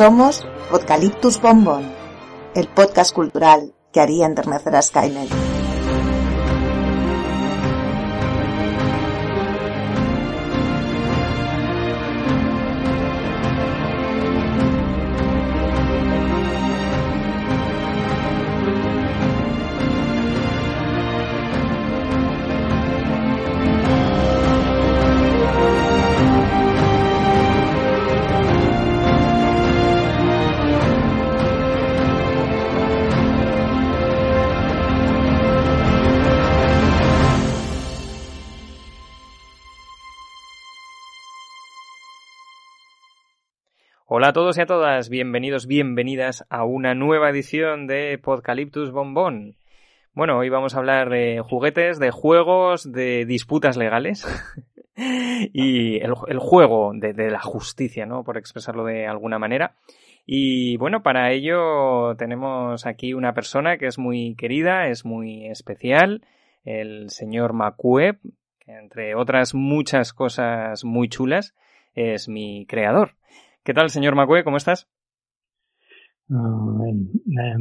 Somos Podcaliptus Bombón, el podcast cultural que haría enternecer a Skynet. A todos y a todas, bienvenidos, bienvenidas a una nueva edición de Podcaliptus Bombón. Bueno, hoy vamos a hablar de juguetes, de juegos, de disputas legales y el, juego de, la justicia, ¿no? Por expresarlo de alguna manera. Y bueno, para ello tenemos aquí una persona que es muy querida, es muy especial, el señor Macueb, que entre otras muchas cosas muy chulas, es mi creador. ¿Qué tal, señor Macue? ¿Cómo estás? Uh,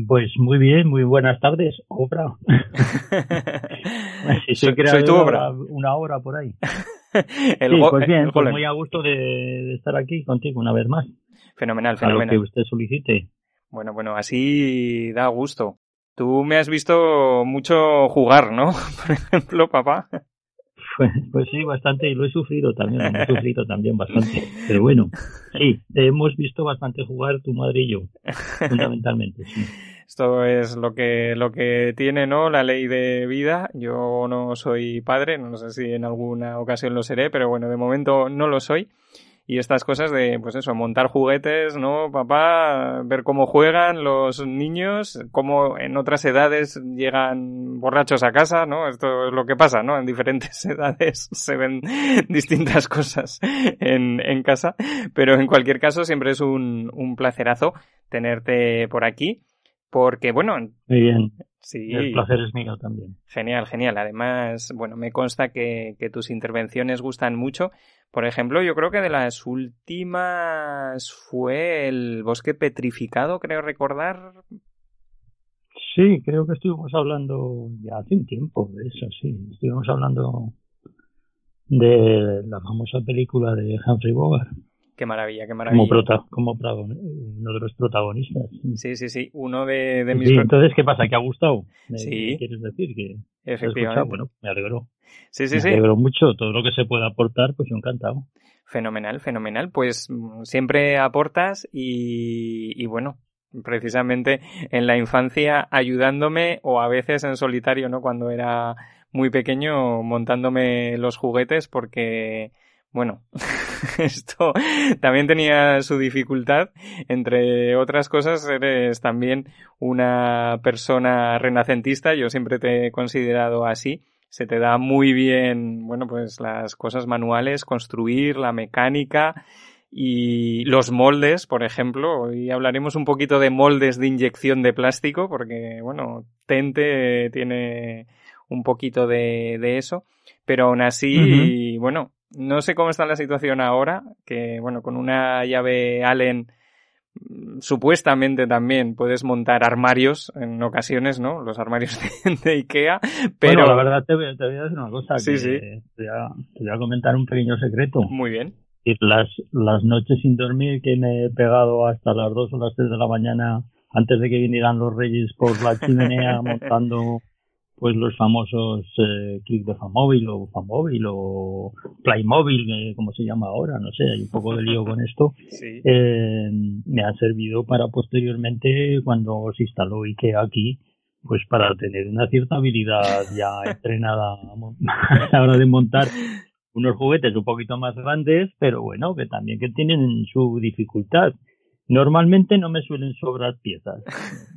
pues muy bien, muy buenas tardes, obra. soy, soy, tu obra. Una hora por ahí. el sí, pues bien, pues muy a gusto de, de, estar aquí contigo una vez más. Fenomenal, fenomenal. A lo que usted solicite. Bueno, bueno, así da gusto. Tú me has visto mucho jugar, ¿no? Por ejemplo, papá. Pues, pues, sí, bastante, y lo he sufrido también, lo sufrido también bastante. Pero bueno, sí, hemos visto bastante jugar tu madre y yo, fundamentalmente. Esto es lo que, lo que tiene, ¿no? La ley de vida. Yo no soy padre, no sé si en alguna ocasión lo seré, pero bueno, de momento no lo soy y estas cosas de, pues eso, montar juguetes, ¿no, papá? Ver cómo juegan los niños, cómo en otras edades llegan borrachos a casa, ¿no? Esto es lo que pasa, ¿no? En diferentes edades se ven distintas cosas en, en casa, pero en cualquier caso siempre es un, un placerazo tenerte por aquí. Porque, bueno. Muy bien. Sí. El placer es mío también. Genial, genial. Además, bueno, me consta que, que tus intervenciones gustan mucho. Por ejemplo, yo creo que de las últimas fue el bosque petrificado, creo recordar. Sí, creo que estuvimos hablando ya hace un tiempo de eso, sí. Estuvimos hablando de la famosa película de Humphrey Bogart. Qué maravilla, qué maravilla. Como, como uno de los protagonistas. Sí, sí, sí. Uno de, de mis. Sí, entonces, ¿qué pasa? ¿Que ha gustado? Sí. ¿Quieres decir? que Efectivamente. Bueno, me alegro. Sí, sí, me sí. alegro mucho. Todo lo que se pueda aportar, pues yo encantado. Fenomenal, fenomenal. Pues mm, siempre aportas y, y bueno, precisamente en la infancia ayudándome o a veces en solitario, ¿no? Cuando era muy pequeño montándome los juguetes porque bueno, esto también tenía su dificultad. Entre otras cosas, eres también una persona renacentista. Yo siempre te he considerado así. Se te da muy bien, bueno, pues las cosas manuales, construir, la mecánica y los moldes, por ejemplo. Hoy hablaremos un poquito de moldes de inyección de plástico, porque, bueno, Tente tiene un poquito de, de eso. Pero aún así, bueno, no sé cómo está la situación ahora, que bueno, con una llave Allen mm, supuestamente también puedes montar armarios en ocasiones, ¿no? Los armarios de, Ikea, pero... Bueno, la verdad te voy, a decir una cosa. Sí, que sí. Te voy, a, te voy, a, comentar un pequeño secreto. Muy bien. Las, las noches sin dormir que me he pegado hasta las 2 o las 3 de la mañana antes de que vinieran los reyes por la chimenea montando pues los famosos eh, click de Famóvil o Famóvil o Playmobil, eh, como se llama ahora, no sé, hay un poco de lío con esto, sí. eh, me ha servido para posteriormente, cuando se instaló IKEA aquí, pues para tener una cierta habilidad ya entrenada a la hora de montar unos juguetes un poquito más grandes, pero bueno, que también que tienen su dificultad. Normalmente no me suelen sobrar piezas.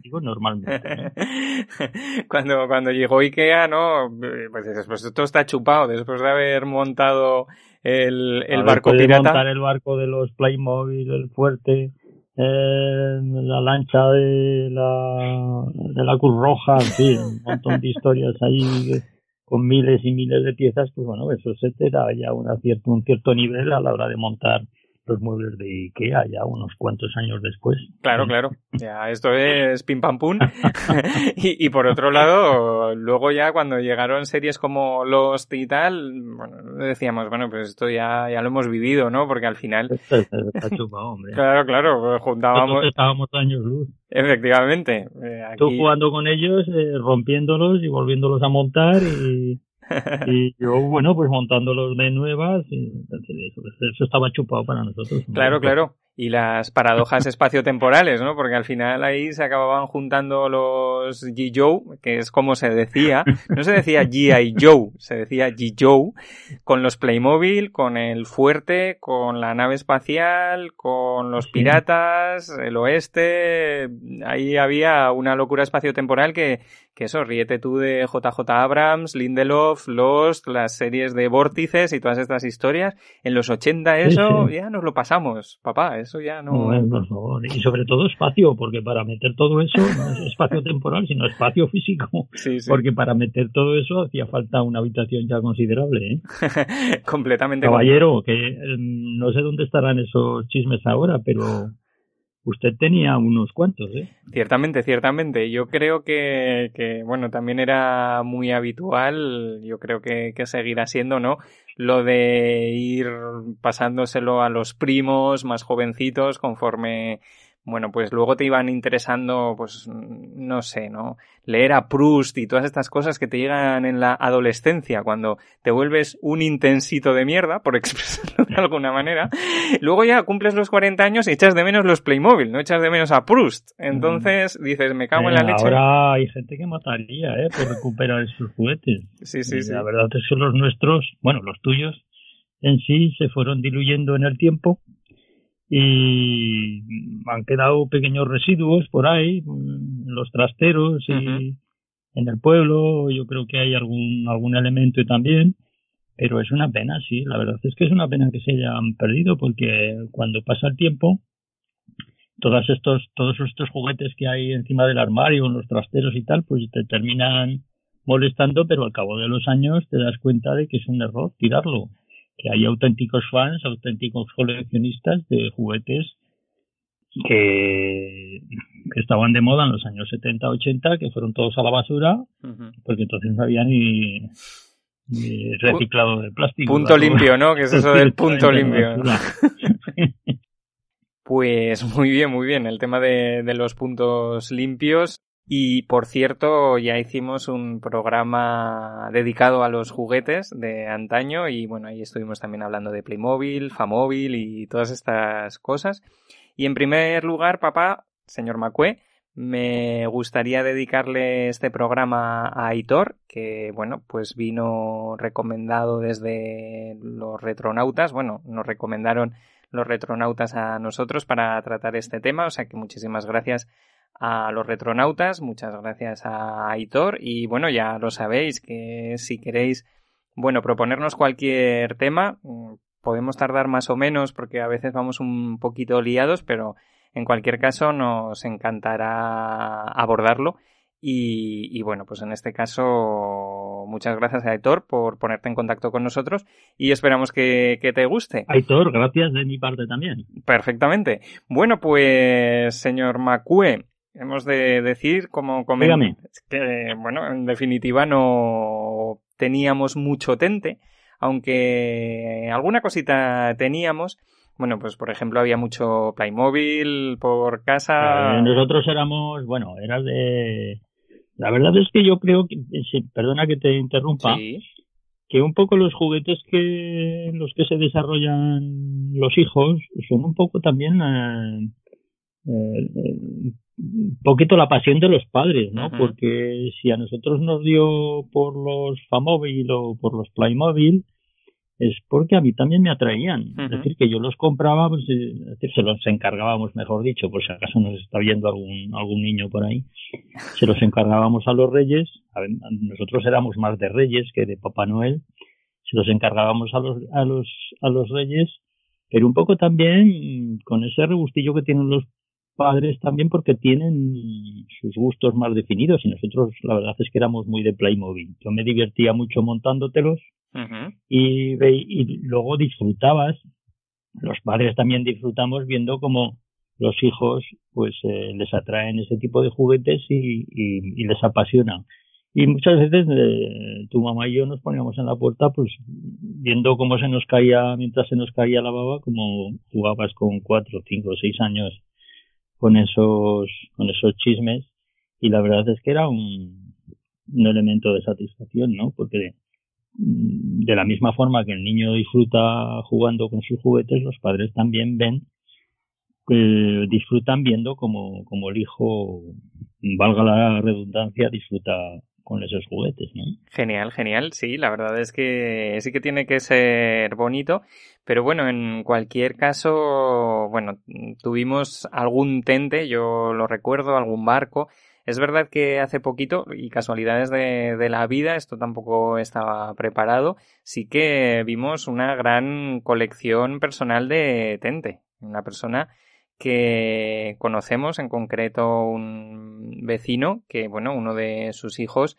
Digo normalmente. ¿no? cuando, cuando llegó Ikea, ¿no? Pues después todo está chupado. Después de haber montado el, el barco de pirata. montar el barco de los Playmobil, el fuerte, eh, la lancha de la, de la Cruz Roja, en fin, un montón de historias ahí con miles y miles de piezas, pues bueno, eso se te da ya una cierto, un cierto nivel a la hora de montar los muebles de Ikea ya unos cuantos años después. Claro, claro. Ya esto es pim pam pum. y, y, por otro lado, luego ya cuando llegaron series como Lost y tal, bueno, decíamos, bueno, pues esto ya, ya lo hemos vivido, ¿no? Porque al final... Está chupado, hombre. Claro, claro, pues juntábamos... Nosotros estábamos años luz. Efectivamente. Eh, aquí... Tú jugando con ellos, eh, rompiéndolos y volviéndolos a montar y... y yo, bueno, pues montándolos de nuevas, y, eso, eso, estaba chupado para nosotros. Claro, claro. Y las paradojas espaciotemporales, ¿no? Porque al final ahí se acababan juntando los G. Joe, que es como se decía, no se decía G.I. Joe, se decía G. Joe, con los Playmobil, con el fuerte, con la nave espacial, con los piratas, el oeste, ahí había una locura espaciotemporal que, que eso, ríete tú de JJ Abrams, Lindelof, Lost, las series de vórtices y todas estas historias. En los 80 eso ya nos lo pasamos, papá, eso ya no... no por favor. Y sobre todo espacio, porque para meter todo eso no es espacio temporal, sino espacio físico. Sí, sí. Porque para meter todo eso hacía falta una habitación ya considerable. ¿eh? Completamente. Caballero, que eh, no sé dónde estarán esos chismes ahora, pero usted tenía unos cuantos, ¿eh? Ciertamente, ciertamente. Yo creo que, que bueno, también era muy habitual, yo creo que, que seguirá siendo, ¿no? Lo de ir pasándoselo a los primos más jovencitos conforme bueno, pues luego te iban interesando, pues, no sé, ¿no? Leer a Proust y todas estas cosas que te llegan en la adolescencia, cuando te vuelves un intensito de mierda, por expresarlo de alguna manera. Luego ya cumples los 40 años y echas de menos los Playmobil, no echas de menos a Proust. Entonces dices, me cago en la eh, leche. Ahora hay gente que mataría, ¿eh? Por recuperar esos juguetes. Sí, sí, y sí. La verdad es que los nuestros, bueno, los tuyos en sí se fueron diluyendo en el tiempo y han quedado pequeños residuos por ahí, en los trasteros y uh -huh. en el pueblo, yo creo que hay algún, algún elemento también, pero es una pena, sí, la verdad es que es una pena que se hayan perdido porque cuando pasa el tiempo, todos estos, todos estos juguetes que hay encima del armario, en los trasteros y tal, pues te terminan molestando, pero al cabo de los años te das cuenta de que es un error tirarlo que hay auténticos fans, auténticos coleccionistas de juguetes que, que, estaban de moda en los años 70, 80, que fueron todos a la basura, uh -huh. porque entonces no había ni, ni reciclado de plástico. Punto limpio, ¿no? Que es eso del punto limpio. pues muy bien, muy bien. El tema de, de los puntos limpios. Y por cierto, ya hicimos un programa dedicado a los juguetes de antaño y bueno, ahí estuvimos también hablando de Playmobil, Famóvil y todas estas cosas. Y en primer lugar, papá, señor Macue, me gustaría dedicarle este programa a Aitor, que bueno, pues vino recomendado desde los retronautas, bueno, nos recomendaron los retronautas a nosotros para tratar este tema, o sea que muchísimas gracias a los retronautas, muchas gracias a Aitor y bueno, ya lo sabéis que si queréis, bueno, proponernos cualquier tema, podemos tardar más o menos porque a veces vamos un poquito liados, pero en cualquier caso nos encantará abordarlo y, y bueno, pues en este caso muchas gracias a Aitor por ponerte en contacto con nosotros y esperamos que, que te guste. Aitor, gracias de mi parte también. Perfectamente. Bueno, pues señor Macue, hemos de decir, como Dígame. que, bueno, en definitiva no teníamos mucho tente, aunque alguna cosita teníamos. Bueno, pues por ejemplo había mucho Playmobil por casa. Eh, nosotros éramos, bueno, era de... La verdad es que yo creo que, perdona que te interrumpa, sí. que un poco los juguetes que los que se desarrollan los hijos son un poco también eh, eh, un poquito la pasión de los padres, ¿no? Uh -huh. Porque si a nosotros nos dio por los Famóvil o por los Playmobil, es porque a mí también me atraían. Uh -huh. Es decir, que yo los compraba, pues, es decir, se los encargábamos, mejor dicho, por si acaso nos está viendo algún, algún niño por ahí, se los encargábamos a los reyes, a ver, nosotros éramos más de reyes que de Papá Noel, se los encargábamos a los, a los, a los reyes, pero un poco también con ese regustillo que tienen los padres también porque tienen sus gustos más definidos y nosotros la verdad es que éramos muy de Playmobil. Yo me divertía mucho montándotelos uh -huh. y, y luego disfrutabas los padres también disfrutamos viendo cómo los hijos pues eh, les atraen ese tipo de juguetes y, y, les apasiona. Y muchas veces eh, tu mamá y yo nos poníamos en la puerta pues viendo cómo se nos caía, mientras se nos caía la baba, como jugabas con cuatro, cinco, seis años con esos, con esos chismes y la verdad es que era un, un elemento de satisfacción, ¿no? Porque mm, de la misma forma que el niño disfruta jugando con sus juguetes, los padres también ven, disfrutan viendo como, como el hijo, valga la redundancia, disfruta con esos juguetes, ¿no? Genial, genial, sí, la verdad es que sí que tiene que ser bonito, pero bueno, en cualquier caso, bueno, tuvimos algún tente, yo lo recuerdo, algún barco, es verdad que hace poquito, y casualidades de, de, la vida, esto tampoco estaba preparado, sí que vimos una gran colección personal de Tente. Una persona que conocemos, en concreto un vecino, que bueno, uno de sus hijos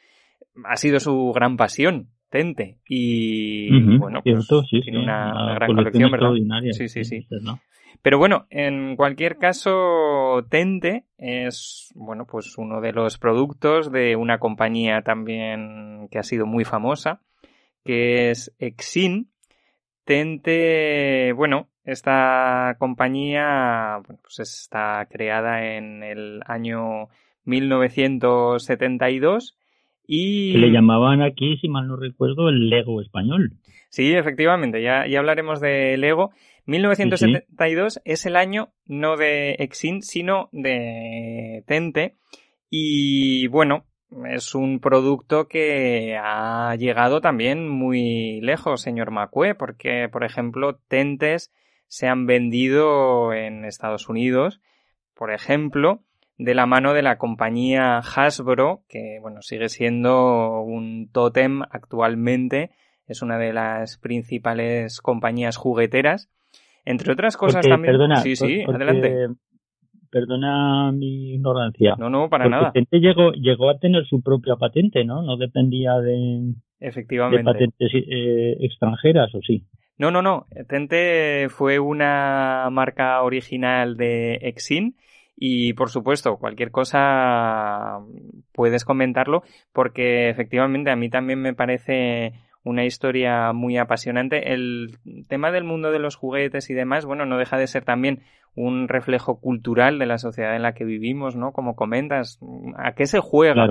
ha sido su gran pasión, Tente. Y bueno, pues tiene una, gran colección, ¿verdad? Sí, sí, sí. Pero bueno, en cualquier caso, Tente es, bueno, pues uno de los productos de una compañía también que ha sido muy famosa, que es Exin. Tente, bueno, esta compañía bueno, pues está creada en el año 1972 y... le llamaban aquí, si mal no recuerdo, el Lego español. Sí, efectivamente, ya, ya hablaremos de Lego. 1972 es el año no de Exin, sino de Tente. Y bueno, es un producto que ha llegado también muy lejos, señor Macue, porque, por ejemplo, Tentes se han vendido en Estados Unidos, por ejemplo, de la mano de la compañía Hasbro, que bueno, sigue siendo un tótem actualmente, es una de las principales compañías jugueteras entre otras cosas también. Perdona, sí, sí, adelante. Perdona mi ignorancia. No, no, para nada. Tente llegó, llegó a tener su propia patente, ¿no? No dependía de, Efectivamente. patentes eh, extranjeras, ¿o sí? No, no, no. Tente fue una marca original de Exin y por supuesto, cualquier cosa puedes comentarlo porque efectivamente a mí también me parece una historia muy apasionante. El tema del mundo de los juguetes y demás, bueno, no deja de ser también un reflejo cultural de la sociedad en la que vivimos, ¿no? Como comentas, ¿a qué se juega?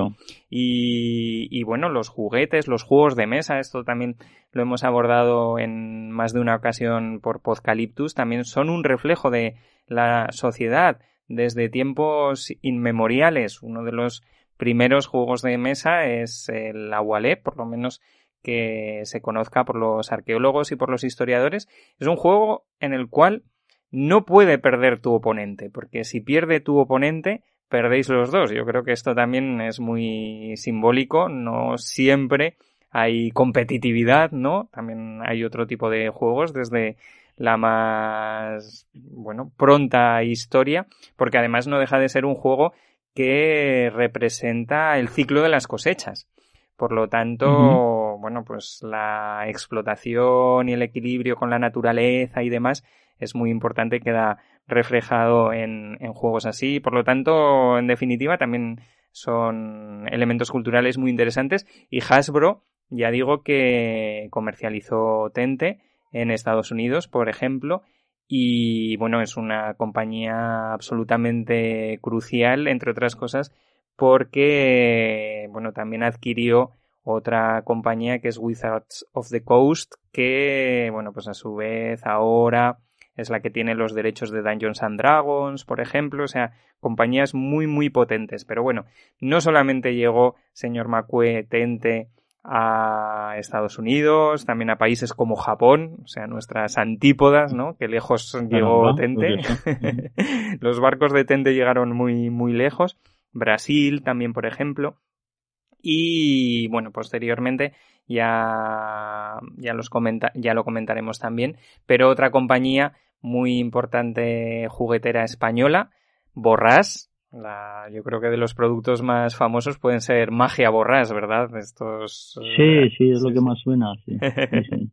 Y, y bueno, los juguetes, los juegos de mesa, esto también lo hemos abordado en más de una ocasión por Podcaliptus, también son un reflejo de la sociedad desde tiempos inmemoriales. Uno de los primeros juegos de mesa es el Agualé, por lo menos que se conozca por los arqueólogos y por los historiadores, es un juego en el cual no puede perder tu oponente, porque si pierde tu oponente, perdéis los dos. Yo creo que esto también es muy simbólico, no siempre hay competitividad, ¿no? También hay otro tipo de juegos desde la más, bueno, pronta historia, porque además no deja de ser un juego que representa el ciclo de las cosechas. Por lo tanto, bueno, pues la explotación y el equilibrio con la naturaleza y demás es muy importante queda reflejado en, en juegos así. Por lo tanto, en definitiva, también son elementos culturales muy interesantes. Y Hasbro, ya digo que comercializó Tente en Estados Unidos, por ejemplo, y bueno, es una compañía absolutamente crucial, entre otras cosas, porque, bueno, también adquirió otra compañía que es Wizards of the Coast, que, bueno, pues a su vez ahora es la que tiene los derechos de Dungeons and Dragons, por ejemplo, o sea, compañías muy, muy potentes. Pero bueno, no solamente llegó señor Macue Tente a Estados Unidos, también a países como Japón, o sea, nuestras antípodas, ¿no? Que lejos llegó Tente. los barcos de Tente llegaron muy, muy lejos. Brasil también, por ejemplo. Y bueno, posteriormente ya, ya, los comenta, ya lo comentaremos también. Pero otra compañía muy importante juguetera española, Borrás, La, yo creo que de los productos más famosos pueden ser Magia Borrás, ¿verdad? Estos. Sí, sí, es lo que más suena.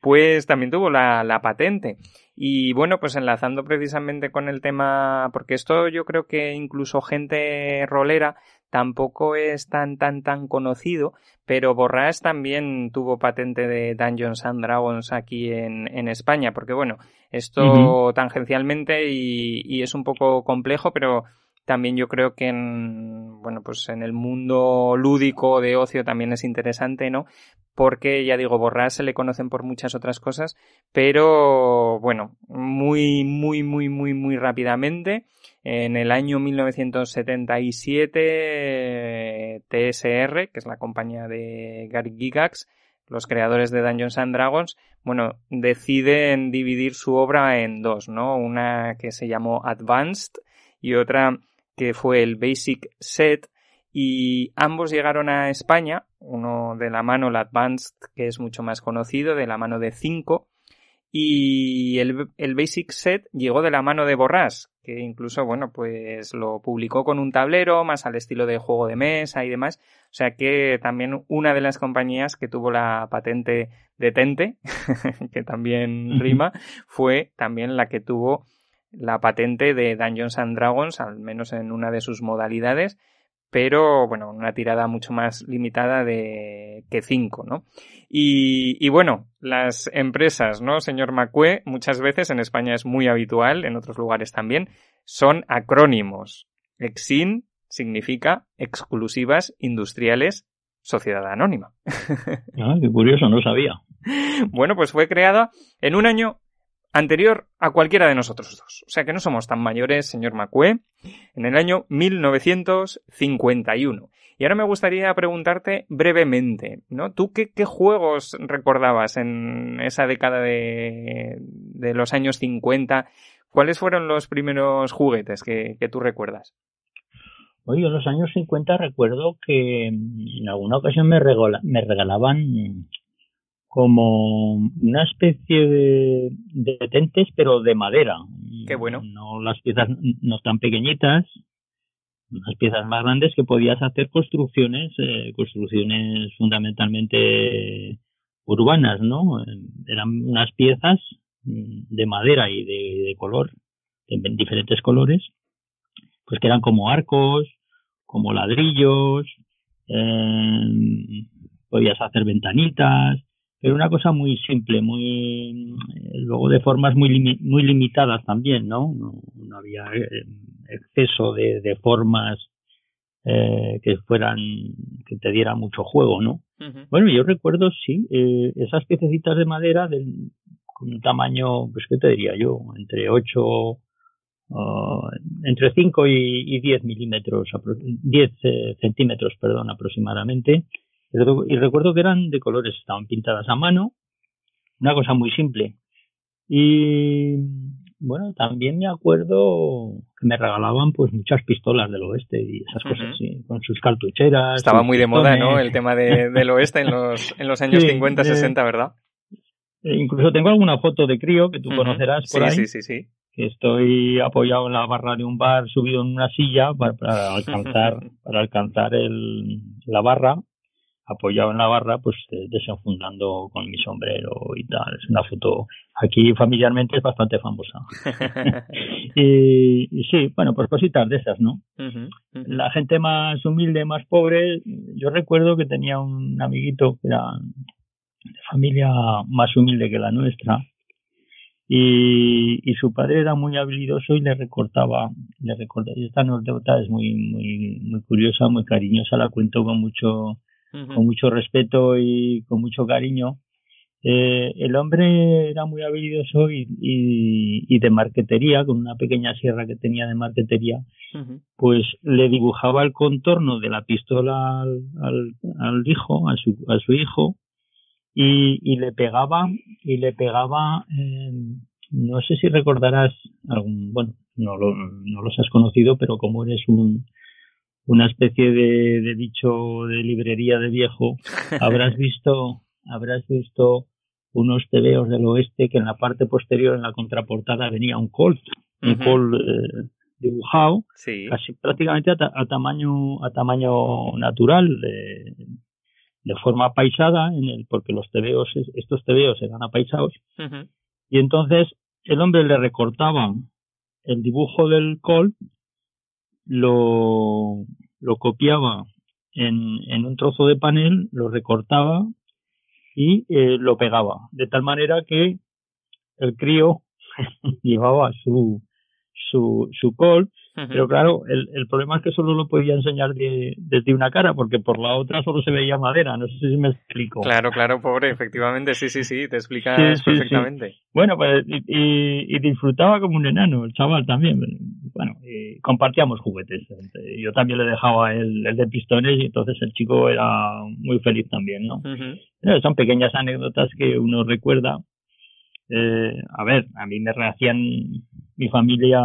pues también tuvo la, la patente. Y bueno, pues enlazando precisamente con el tema, porque esto yo creo que incluso gente rolera tampoco es tan tan tan conocido, pero Borrás también tuvo patente de Dungeons and Dragons aquí en, en España, porque bueno, esto tangencialmente y, y, es un poco complejo, pero también yo creo que en, bueno, pues en el mundo lúdico de ocio también es interesante, ¿no? Porque, ya digo, Borrás se le conocen por muchas otras cosas, pero, bueno, muy, muy, muy, muy, muy rápidamente, en el año 1977, TSR, que es la compañía de Gary Gigax, los creadores de Dungeons and Dragons, bueno, deciden dividir su obra en dos, ¿no? Una que se llamó Advanced y otra que fue el Basic Set, y ambos llegaron a España, uno de la mano, el Advanced, que es mucho más conocido, de la mano de 5, y el, el, Basic Set llegó de la mano de Borrás, que incluso, bueno, pues lo publicó con un tablero, más al estilo de juego de mesa y demás. O sea que también una de las compañías que tuvo la patente de Tente, que también rima, fue también la que tuvo la patente de Dungeons and Dragons, al menos en una de sus modalidades, pero bueno, una tirada mucho más limitada de que 5, ¿no? Y, y, bueno, las empresas, ¿no, señor Macue? Muchas veces en España es muy habitual, en otros lugares también, son acrónimos. EXIN significa exclusivas industriales sociedad anónima. Ah, qué curioso, no sabía. Bueno, pues fue creada en un año anterior a cualquiera de nosotros dos. O sea que no somos tan mayores, señor Macue, en el año 1951. Y ahora me gustaría preguntarte brevemente, ¿no? ¿Tú qué, juegos recordabas en esa década de, los años 50? ¿Cuáles fueron los primeros juguetes que, que tú recuerdas? Oye, en los años 50 recuerdo que en alguna ocasión me, regala, me regalaban como una especie de, de tentes, pero de madera. Qué bueno. No las piezas no tan pequeñitas, unas piezas más grandes que podías hacer construcciones, eh, construcciones fundamentalmente urbanas, ¿no? Eran unas piezas de madera y de, de color, en diferentes colores, pues que eran como arcos, como ladrillos, eh, podías hacer ventanitas, era una cosa muy simple, muy eh, luego de formas muy muy limitadas también, ¿no? No, había eh, exceso de, de formas eh, que fueran que te dieran mucho juego, ¿no? Bueno, yo recuerdo sí eh, esas piececitas de madera del con un tamaño, pues qué te diría yo, entre 8 uh, entre 5 y, y 10 milímetros, 10 eh, centímetros, perdón, aproximadamente y recuerdo que eran de colores, estaban pintadas a mano, una cosa muy simple. Y bueno, también me acuerdo que me regalaban pues muchas pistolas del oeste y esas cosas sí, con sus cartucheras. Estaba muy de moda, ¿no? El tema de, del oeste en los, en los años 50, 60, ¿verdad? E incluso tengo alguna foto de crío que tú conocerás por ahí. Sí, sí, sí. Que estoy apoyado en la barra de un bar, subido en una silla para, para alcanzar, para alcanzar el, la barra apoyado en la barra, pues eh, desenfundando con mi sombrero y tal. Es una foto aquí familiarmente es bastante famosa. y, sí, bueno, pues cositas de esas, ¿no? La gente más humilde, más pobre, yo recuerdo que tenía un amiguito que era de familia más humilde que la nuestra. Y, y su padre era muy habilidoso y le recortaba, le recortaba. Y esta anécdota es muy, muy, muy curiosa, muy cariñosa, la cuento con mucho, con mucho respeto y con mucho cariño. Eh, el hombre era muy habilidoso y, y, de marquetería, con una pequeña sierra que tenía de marquetería, pues le dibujaba el contorno de la pistola al, al, hijo, a su, a su hijo, y, y le pegaba, y le pegaba, eh, no sé si recordarás algún, bueno, no, lo, no los has conocido, pero como eres un, una especie de, de bicho de librería de viejo, habrás visto, habrás visto unos tebeos del oeste que en la parte posterior, en la contraportada, venía un Colt, un Colt, eh, dibujado, Sí. casi prácticamente a, ta- a tamaño a tamaño natural, de, de forma paisada, en el, porque los tebeos, es- estos tebeos eran apaisados, y entonces el hombre le recortaba el dibujo del col, lo, lo copiaba en, en un trozo de panel, lo recortaba y eh, lo pegaba, de tal manera que el crío llevaba su, su, su col, Ujú. pero claro, el, el problema es que solo lo podía enseñar de- desde una cara, porque por la otra solo se veía madera, no sé si me explico. Claro, claro, pobre, efectivamente, sí, sí, sí, te explicas Sí, sí, sí. perfectamente. Bueno, pues y, y- y disfrutaba como un enano, el chaval también. Bueno, y compartíamos juguetes. Yo también le dejaba el, el de pistones y entonces el chico era muy feliz también, ¿no? Ujú. Eh, Son pequeñas anécdotas que uno recuerda. Eh, a ver, a mí me hacían mi familia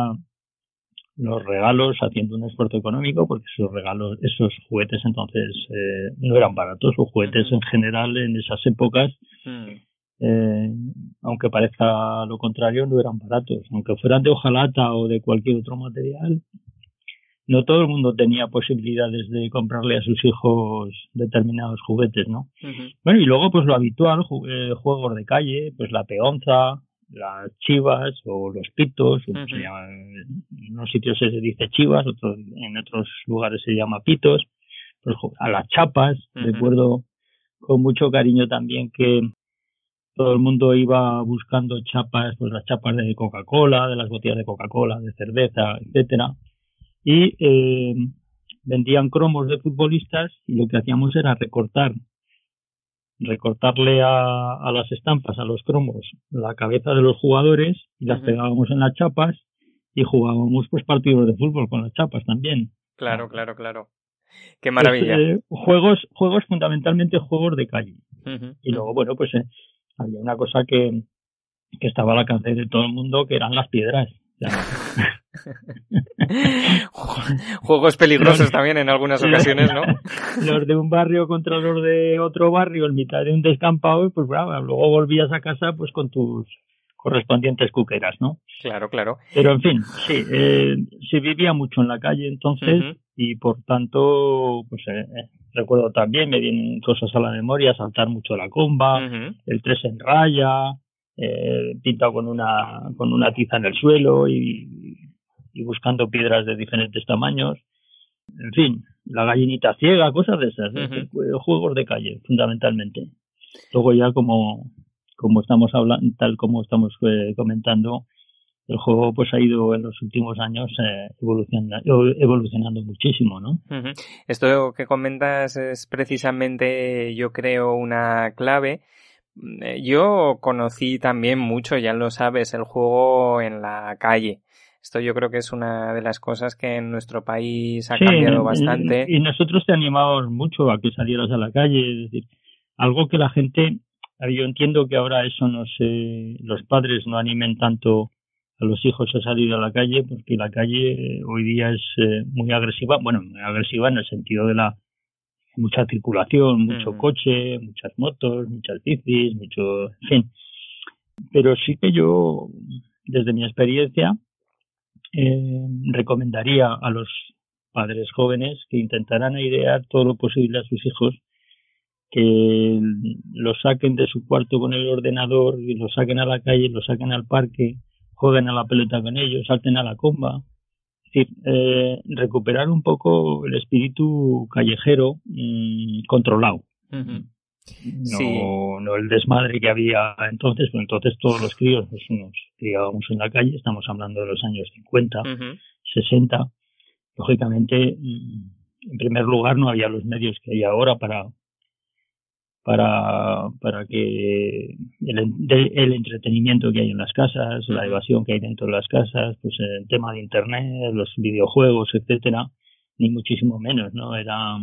los regalos haciendo un esfuerzo económico porque esos regalos, esos juguetes entonces eh, no eran baratos. Los juguetes en general en esas épocas Mm. eh, aunque parezca lo contrario, no eran baratos. Aunque fueran de hojalata o de cualquier otro material, no todo el mundo tenía posibilidades de comprarle a sus hijos determinados juguetes, ¿no? Bueno, y luego pues lo habitual, ju- eh, juegos de calle, pues la peonza, las chivas o los pitos, se en unos sitios se dice chivas, otros, en otros lugares se llama pitos, pues, a las chapas, recuerdo con mucho cariño también que todo el mundo iba buscando chapas, pues las chapas de Coca-Cola, de las botellas de Coca-Cola, de cerveza, etcétera, y eh, vendían cromos de futbolistas y lo que hacíamos era recortar recortarle a, a las estampas, a los cromos, la cabeza de los jugadores y las pegábamos en las chapas y jugábamos pues partidos de fútbol con las chapas también. Claro, claro, claro. Qué maravilla. Pues, eh, juegos, juegos fundamentalmente juegos de calle. Y luego, bueno, pues eh, había una cosa que, que estaba al alcance de todo el mundo, que eran las piedras. O sea, Juegos peligrosos también en algunas ocasiones, ¿no? los de un barrio contra los de otro barrio en mitad de un descampado, pues bravo, luego volvías a casa pues con tus correspondientes cuqueras, ¿no? Claro, claro. Pero en fin, sí, eh, se vivía mucho en la calle entonces y por tanto, pues eh, eh, recuerdo también, me vienen cosas a la memoria, saltar mucho la comba, el tres en raya, eh, pintado con una, con una tiza en el suelo y, y buscando piedras de diferentes tamaños. En fin, la gallinita ciega, cosas de esas, ¿eh? Ujú. juegos de calle, fundamentalmente. Luego ya como, como estamos hablando, tal como estamos eh, comentando, el juego pues ha ido en los últimos años eh, evolucionando, evolucionando muchísimo, ¿no? Esto que comentas es precisamente, yo creo, una clave. Eh, Yo conocí también mucho, ya lo sabes, el juego en la calle. Esto yo creo que es una de las cosas que en nuestro país ha Sí, cambiado bastante. Y nosotros te animamos mucho a que salieras a la calle, es decir, algo que la gente, yo entiendo que ahora eso no se, los padres no animen tanto a los hijos a salir a la calle, porque la calle eh, hoy día es eh, muy agresiva, bueno, muy agresiva en el sentido de la mucha circulación, mucho Ujú. coche, muchas motos, muchas bicis, mucho, en fin. Pero sí que yo, desde mi experiencia, eh, recomendaría a los padres jóvenes que intentaran airear todo lo posible a sus hijos, que lo saquen de su cuarto con el ordenador y lo saquen a la calle, lo saquen al parque, jueguen a la pelota con ellos, salten a la comba. Decir, eh, recuperar un poco el espíritu callejero mm, controlado. No, Sí. no el desmadre que había entonces, pues entonces todos los críos pues, nos criábamos en la calle, estamos hablando de los años 50, Ujú. 60. Lógicamente, mm, en primer lugar, no había los medios que hay ahora para para para que el, de- el entretenimiento que hay en las casas, la evasión que hay dentro de las casas, pues el tema de internet, los videojuegos, etcétera, ni muchísimo menos, ¿no? Era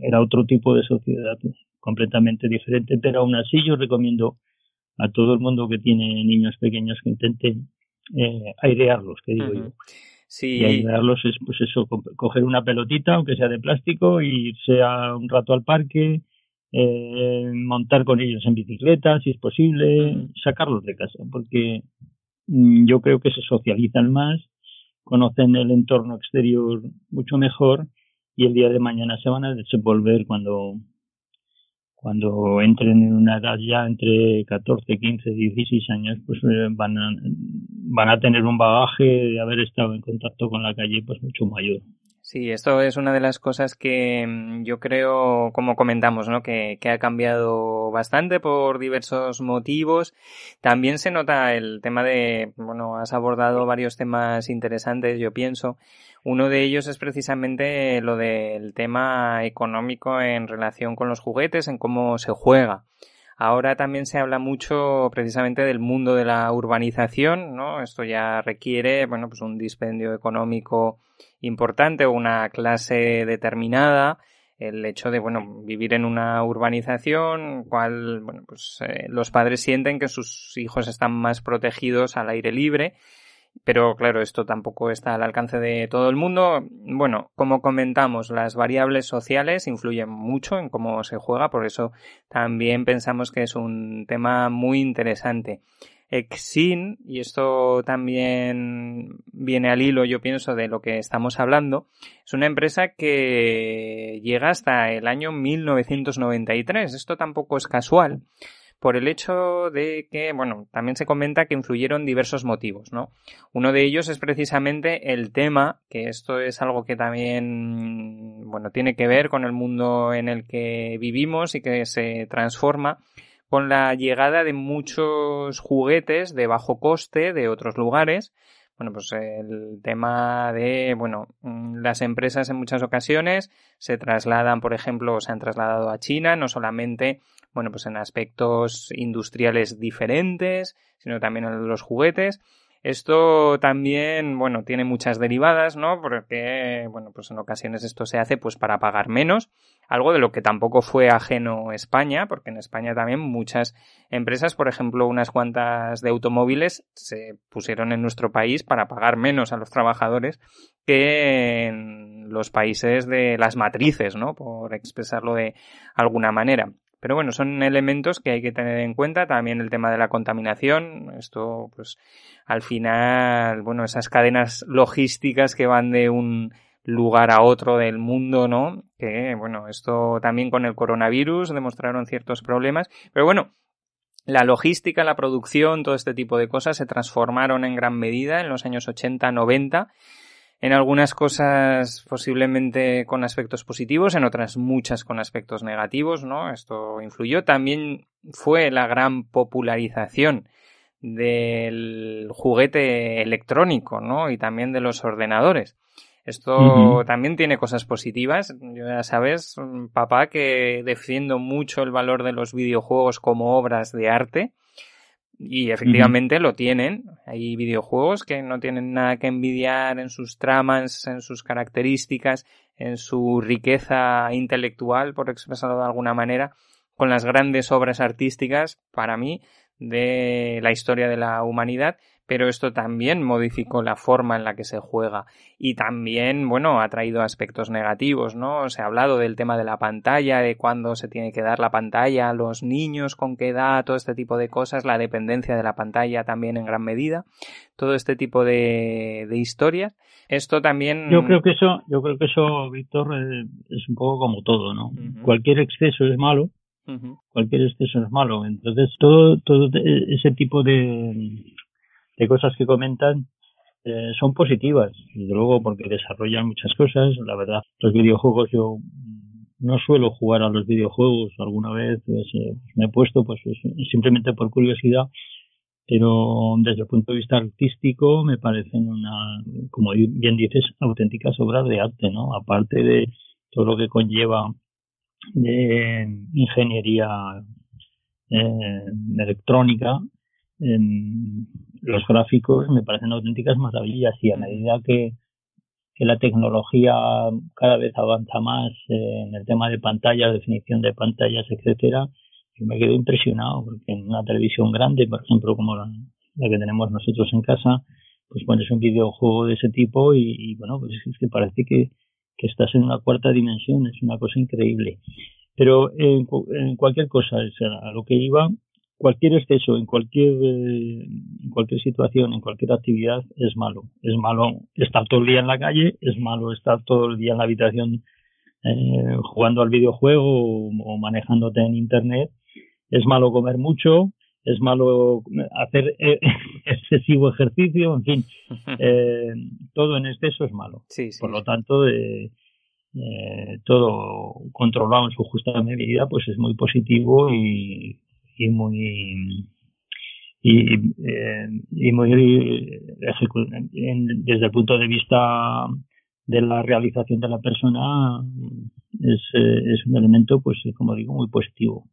era otro tipo de sociedad completamente diferente, pero aún así yo recomiendo a todo el mundo que tiene niños pequeños que intenten eh, airearlos, que digo yo. Sí, Y ayudarlos es, pues eso, co- coger una pelotita, aunque sea de plástico, y irse a un rato al parque, eh, montar con ellos en bicicleta, si es posible, sacarlos de casa, porque mm, yo creo que se socializan más conocen el entorno exterior mucho mejor y el día de mañana se van a desenvolver cuando cuando entren en una edad ya entre 14, 15, 16 años, pues eh, van a, van a tener un bagaje de haber estado en contacto con la calle pues mucho mayor. Sí, esto es una de las cosas que mm, yo creo, como comentamos, ¿no? Que, que, ha cambiado bastante por diversos motivos. También se nota el tema de, bueno, has abordado varios temas interesantes, yo pienso. Uno de ellos es precisamente lo del tema económico en relación con los juguetes, en cómo se juega. Ahora también se habla mucho precisamente del mundo de la urbanización, ¿no? Esto ya requiere, bueno, pues un dispendio económico importante o una clase determinada. El hecho de, bueno, vivir en una urbanización, cual, bueno, pues eh, los padres sienten que sus hijos están más protegidos al aire libre pero claro, esto tampoco está al alcance de todo el mundo. Bueno, como comentamos, las variables sociales influyen mucho en cómo se juega, por eso también pensamos que es un tema muy interesante. Exin, y esto también viene al hilo, yo pienso, de lo que estamos hablando, es una empresa que llega hasta el año 1993. Esto tampoco es casual por el hecho de que, bueno, también se comenta que influyeron diversos motivos, ¿no? Uno de ellos es precisamente el tema, que esto es algo que también, bueno, tiene que ver con el mundo en el que vivimos y que se transforma con la llegada de muchos juguetes de bajo coste de otros lugares, bueno, pues el tema de, bueno, las empresas en muchas ocasiones se trasladan, por ejemplo, se han trasladado a China, no solamente bueno, pues en aspectos industriales diferentes, sino también en los juguetes. Esto también, bueno, tiene muchas derivadas, ¿no? Porque, bueno, pues en ocasiones esto se hace pues para pagar menos, algo de lo que tampoco fue ajeno España, porque en España también muchas empresas, por ejemplo, unas cuantas de automóviles se pusieron en nuestro país para pagar menos a los trabajadores que en los países de las matrices, ¿no? Por expresarlo de alguna manera. Pero bueno, son elementos que hay que tener en cuenta. También el tema de la contaminación. Esto, pues, al final, bueno, esas cadenas logísticas que van de un lugar a otro del mundo, ¿no? Que, bueno, esto también con el coronavirus demostraron ciertos problemas. Pero bueno, la logística, la producción, todo este tipo de cosas se transformaron en gran medida en los años 80, 90 en algunas cosas posiblemente con aspectos positivos, en otras muchas con aspectos negativos, ¿no? Esto influyó. También fue la gran popularización del juguete electrónico, ¿no? Y también de los ordenadores. Esto también tiene cosas positivas. Ya sabes, papá, que defiendo mucho el valor de los videojuegos como obras de arte. Y efectivamente lo tienen. Hay videojuegos que no tienen nada que envidiar en sus tramas, en sus características, en su riqueza intelectual, por expresarlo de alguna manera, con las grandes obras artísticas, para mí, de la historia de la humanidad pero esto también modificó la forma en la que se juega y también, bueno, ha traído aspectos negativos, ¿no? Se ha hablado del tema de la pantalla, de cuándo se tiene que dar la pantalla a los niños, con qué edad, todo este tipo de cosas, la dependencia de la pantalla también en gran medida, todo este tipo de, de historias. Esto también. Yo creo que eso, yo creo que eso, Víctor, eh, es un poco como todo, ¿no? Cualquier exceso es malo. Cualquier exceso es malo. Entonces, todo, todo ese tipo de, de cosas que comentan eh, son positivas, desde luego porque desarrollan muchas cosas. La verdad, los videojuegos yo no suelo jugar a los videojuegos. Alguna vez pues, eh, me he puesto pues simplemente por curiosidad, pero desde el punto de vista artístico me parecen una, como bien dices, auténticas obras de arte, ¿no? Aparte de todo lo que conlleva de ingeniería eh, electrónica, los gráficos me parecen auténticas maravillas y a medida que, que la tecnología cada vez avanza más en el tema de pantallas, definición de pantallas, etcétera, me quedo impresionado porque en una televisión grande, por ejemplo, como la, que tenemos nosotros en casa, pues pones un videojuego de ese tipo y, bueno, pues es que parece que, que estás en una cuarta dimensión, es una cosa increíble. Pero en, en cualquier cosa, a lo que iba cualquier exceso en cualquier en cualquier situación, en cualquier actividad es malo. Es malo estar todo el día en la calle, es malo estar todo el día en la habitación eh, jugando al videojuego o, manejándote en internet. Es malo comer mucho, es malo hacer eh, excesivo ejercicio, en fin, eh, todo en exceso es malo. Por lo tanto, eh, todo controlado en su justa medida, pues es muy positivo y, y muy y, y muy desde el punto de vista de la realización de la persona es, es un elemento pues como digo muy positivo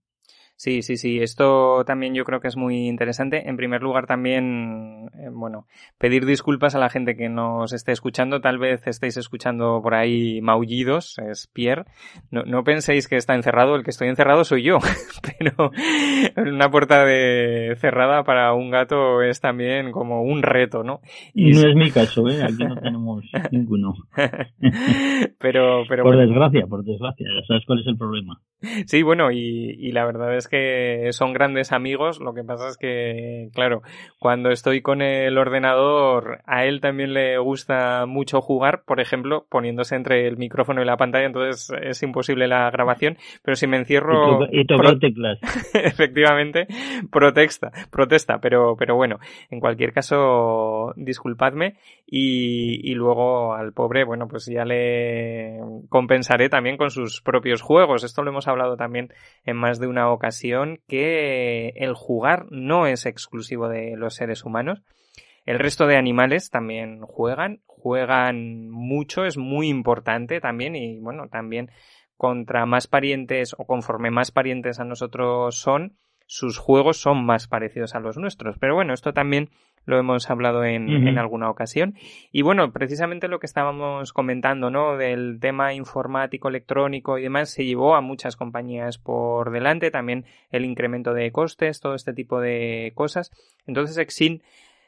Sí, sí, sí. Esto también yo creo que es muy interesante. En primer lugar, también, eh, bueno, pedir disculpas a la gente que nos esté escuchando. Tal vez estéis escuchando por ahí maullidos. Es Pierre. No, no penséis que está encerrado. El que estoy encerrado soy yo. Pero una puerta de cerrada para un gato es también como un reto, ¿no? Y no es mi caso, ¿eh? Aquí no tenemos ninguno. pero, pero por desgracia, por desgracia. Ya sabes cuál es el problema. Sí, bueno, y, y la verdad es que son grandes amigos, lo que pasa es que, claro, cuando estoy con el ordenador, a él también le gusta mucho jugar, por ejemplo, poniéndose entre el micrófono y la pantalla, entonces es imposible la grabación, pero si me encierro... Y, tocar teclas. Efectivamente, protesta, protesta, pero, pero bueno, en cualquier caso, disculpadme y, y luego al pobre, bueno, pues ya le compensaré también con sus propios juegos. Esto lo hemos hablado también en más de una ocasión que el jugar no es exclusivo de los seres humanos. El resto de animales también juegan, juegan mucho, es muy importante también y bueno, también contra más parientes o conforme más parientes a nosotros son, sus juegos son más parecidos a los nuestros. Pero bueno, esto también lo hemos hablado en, en, alguna ocasión. Y bueno, precisamente lo que estábamos comentando, ¿no? Del tema informático, electrónico y demás, se llevó a muchas compañías por delante, también el incremento de costes, todo este tipo de cosas. Entonces, Exin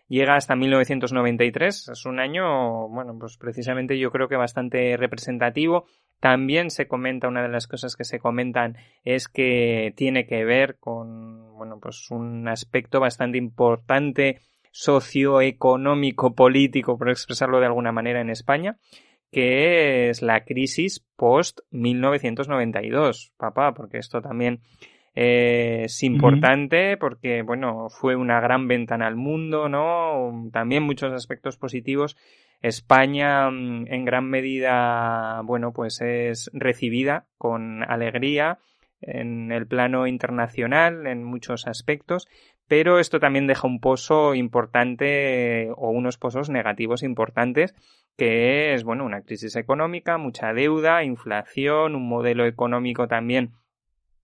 llega hasta 1993. Es un año, bueno, pues precisamente yo creo que bastante representativo. También se comenta, una de las cosas que se comentan es que tiene que ver con, bueno, pues un aspecto bastante importante socioeconómico político, por expresarlo de alguna manera, en España, que es la crisis post 1992, papá, porque esto también es importante porque, bueno, fue una gran ventana al mundo, ¿no? También muchos aspectos positivos. España, mm, en gran medida, bueno, pues es recibida con alegría en el plano internacional en muchos aspectos, pero esto también deja un pozo importante o unos pozos negativos importantes que es, bueno, una crisis económica, mucha deuda, inflación, un modelo económico también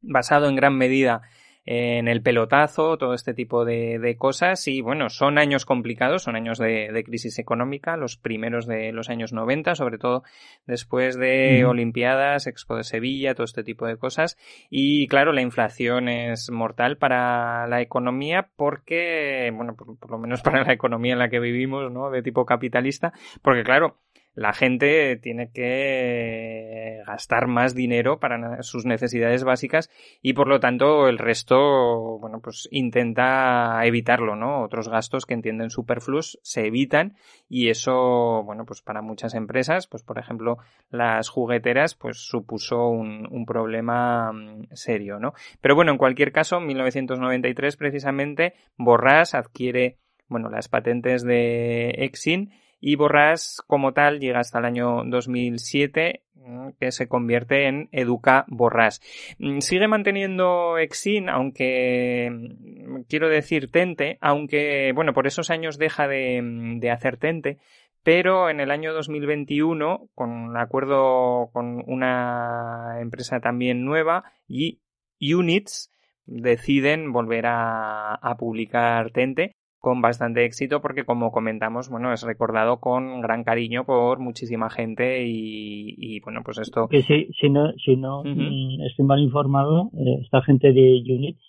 basado en gran medida en el pelotazo, todo este tipo de, cosas. Y bueno, son años complicados, son años de, crisis económica, los primeros de los años 90, sobre todo después de Olimpiadas, Expo de Sevilla, todo este tipo de cosas. Y claro, la inflación es mortal para la economía porque, bueno, por, lo menos para la economía en la que vivimos, ¿no? De tipo capitalista, porque claro, la gente tiene que gastar más dinero para sus necesidades básicas y por lo tanto el resto, bueno, pues intenta evitarlo, ¿no? Otros gastos que entienden superfluos se evitan y eso, bueno, pues para muchas empresas, pues por ejemplo las jugueteras, pues supuso un, problema mm, serio, ¿no? Pero bueno, en cualquier caso, en 1993 precisamente, Borrás adquiere, bueno, las patentes de Exin y Borrás como tal llega hasta el año 2007 mm, que se convierte en Educa Borrás. Mm, sigue manteniendo Exin, aunque mm, quiero decir Tente, aunque bueno, por esos años deja de, de hacer Tente, pero en el año 2021, con acuerdo con una empresa también nueva, y Units, deciden volver a, a publicar Tente con bastante éxito porque como comentamos, bueno, es recordado con gran cariño por muchísima gente y, bueno, pues esto... Que si, si no, si no mm, estoy mal informado, eh, esta gente de Units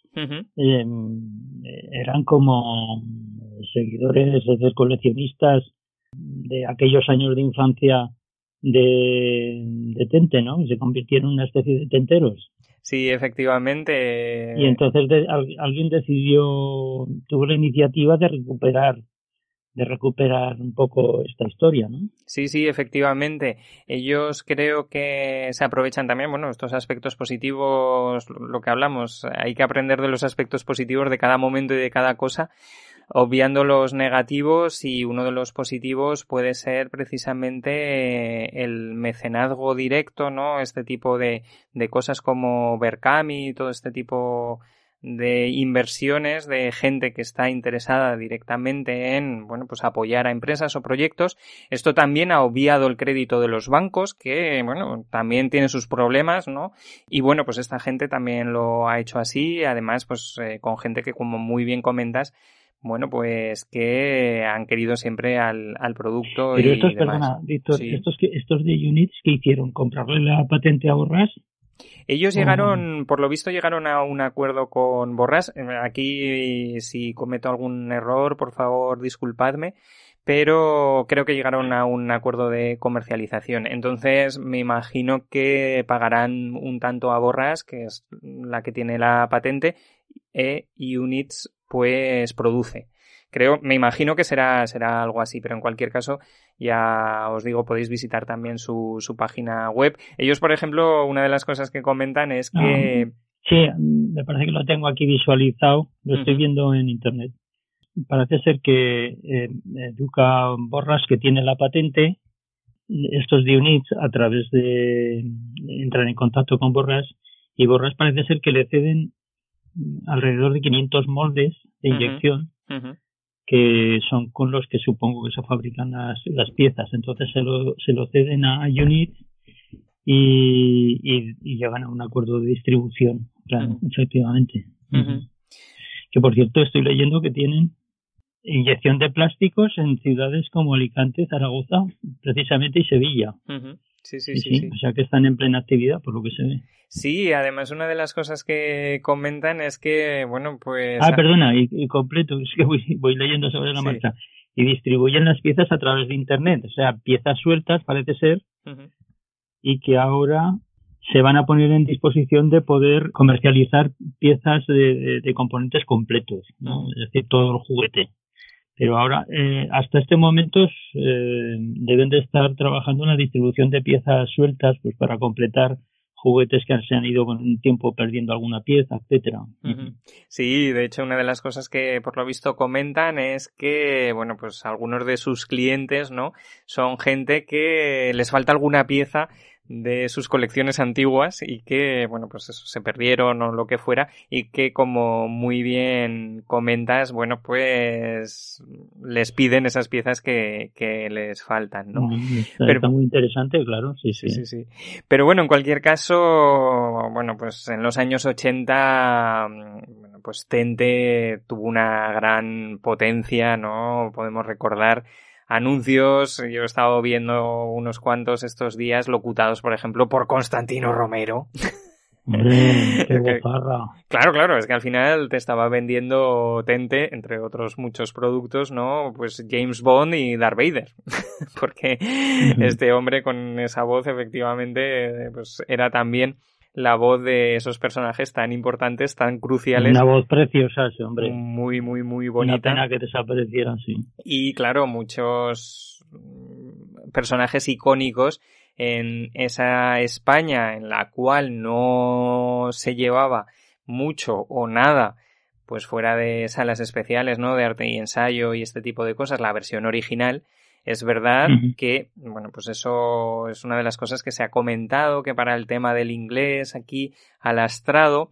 em, eran como seguidores, de coleccionistas de aquellos años de infancia de, de Tente, ¿no? Se convirtieron en una especie de tenteros. Sí, efectivamente. Y entonces alguien decidió, tuvo la iniciativa de recuperar de recuperar un poco esta historia, ¿no? Sí, sí, efectivamente. Ellos creo que se aprovechan también, bueno, estos aspectos positivos, lo que hablamos, hay que aprender de los aspectos positivos de cada momento y de cada cosa, obviando los negativos y uno de los positivos puede ser precisamente el mecenazgo directo, ¿no? Este tipo de, de cosas como Berkami todo este tipo de inversiones de gente que está interesada directamente en bueno pues apoyar a empresas o proyectos esto también ha obviado el crédito de los bancos que bueno también tiene sus problemas no y bueno pues esta gente también lo ha hecho así además pues eh, con gente que como muy bien comentas bueno, pues que han querido siempre al, al producto Pero y estos, demás. perdona, Víctor, estos, que, estos de Units que hicieron, comprarle la patente a Borras ellos llegaron, por lo visto, llegaron a un acuerdo con Borras. Aquí, si cometo algún error, por favor, disculpadme. Pero creo que llegaron a un acuerdo de comercialización. Entonces, me imagino que pagarán un tanto a Borras, que es la que tiene la patente, e Units, pues, produce. Creo, me imagino que será, será algo así, pero en cualquier caso, ya os digo, podéis visitar también su, su página web. Ellos, por ejemplo, una de las cosas que comentan es que... Ah, sí, me parece que lo tengo aquí visualizado, lo estoy viendo en internet. Parece ser que eh, Educa Borras, que tiene la patente, estos de UNITS, a través de entrar en contacto con Borras, y Borras parece ser que le ceden alrededor de 500 moldes de inyección que son con los que supongo que se fabrican las, las piezas. Entonces se lo, se lo ceden a Unit y, y, llegan a un acuerdo de distribución, claro, efectivamente. Que por cierto estoy leyendo que tienen inyección de plásticos en ciudades como Alicante, Zaragoza, precisamente y Sevilla. Sí, sí, sí, O sea que están en plena actividad, por lo que se ve. Sí, además una de las cosas que comentan es que, bueno, pues... Ah, perdona, y, completo, es que voy, voy leyendo sobre la marcha. Y distribuyen las piezas a través de Internet, o sea, piezas sueltas parece ser, y que ahora se van a poner en disposición de poder comercializar piezas de, de, componentes completos, ¿no? es decir, todo el juguete. Pero ahora, eh, hasta este momento, eh, deben de estar trabajando en la distribución de piezas sueltas pues para completar juguetes que se han ido con un tiempo perdiendo alguna pieza, etcétera. Sí, de hecho una de las cosas que por lo visto comentan es que, bueno, pues algunos de sus clientes, ¿no? Son gente que les falta alguna pieza de sus colecciones antiguas y que, bueno, pues eso, se perdieron o lo que fuera y que como muy bien comentas, bueno, pues les piden esas piezas que, que les faltan, ¿no? Está, Pero, muy interesante, claro, sí, sí, sí, sí. Pero bueno, en cualquier caso, bueno, pues en los años 80, bueno, pues Tente tuvo una gran potencia, ¿no? Podemos recordar anuncios. Yo he estado viendo unos cuantos estos días locutados, por ejemplo, por Constantino Romero. qué claro, claro, es que al final te estaba vendiendo Tente, entre otros muchos productos, ¿no? Pues James Bond y Darth Vader. Porque este hombre con esa voz efectivamente pues era también la voz de esos personajes tan importantes, tan cruciales. Una voz preciosa ese hombre. Muy, muy, muy bonita. Una pena que desaparecieran, sí. Y claro, muchos personajes icónicos en esa España en la cual no se llevaba mucho o nada pues fuera de salas especiales, ¿no? De arte y ensayo y este tipo de cosas, la versión original, es verdad que, bueno, pues eso es una de las cosas que se ha comentado, que para el tema del inglés aquí alastrado.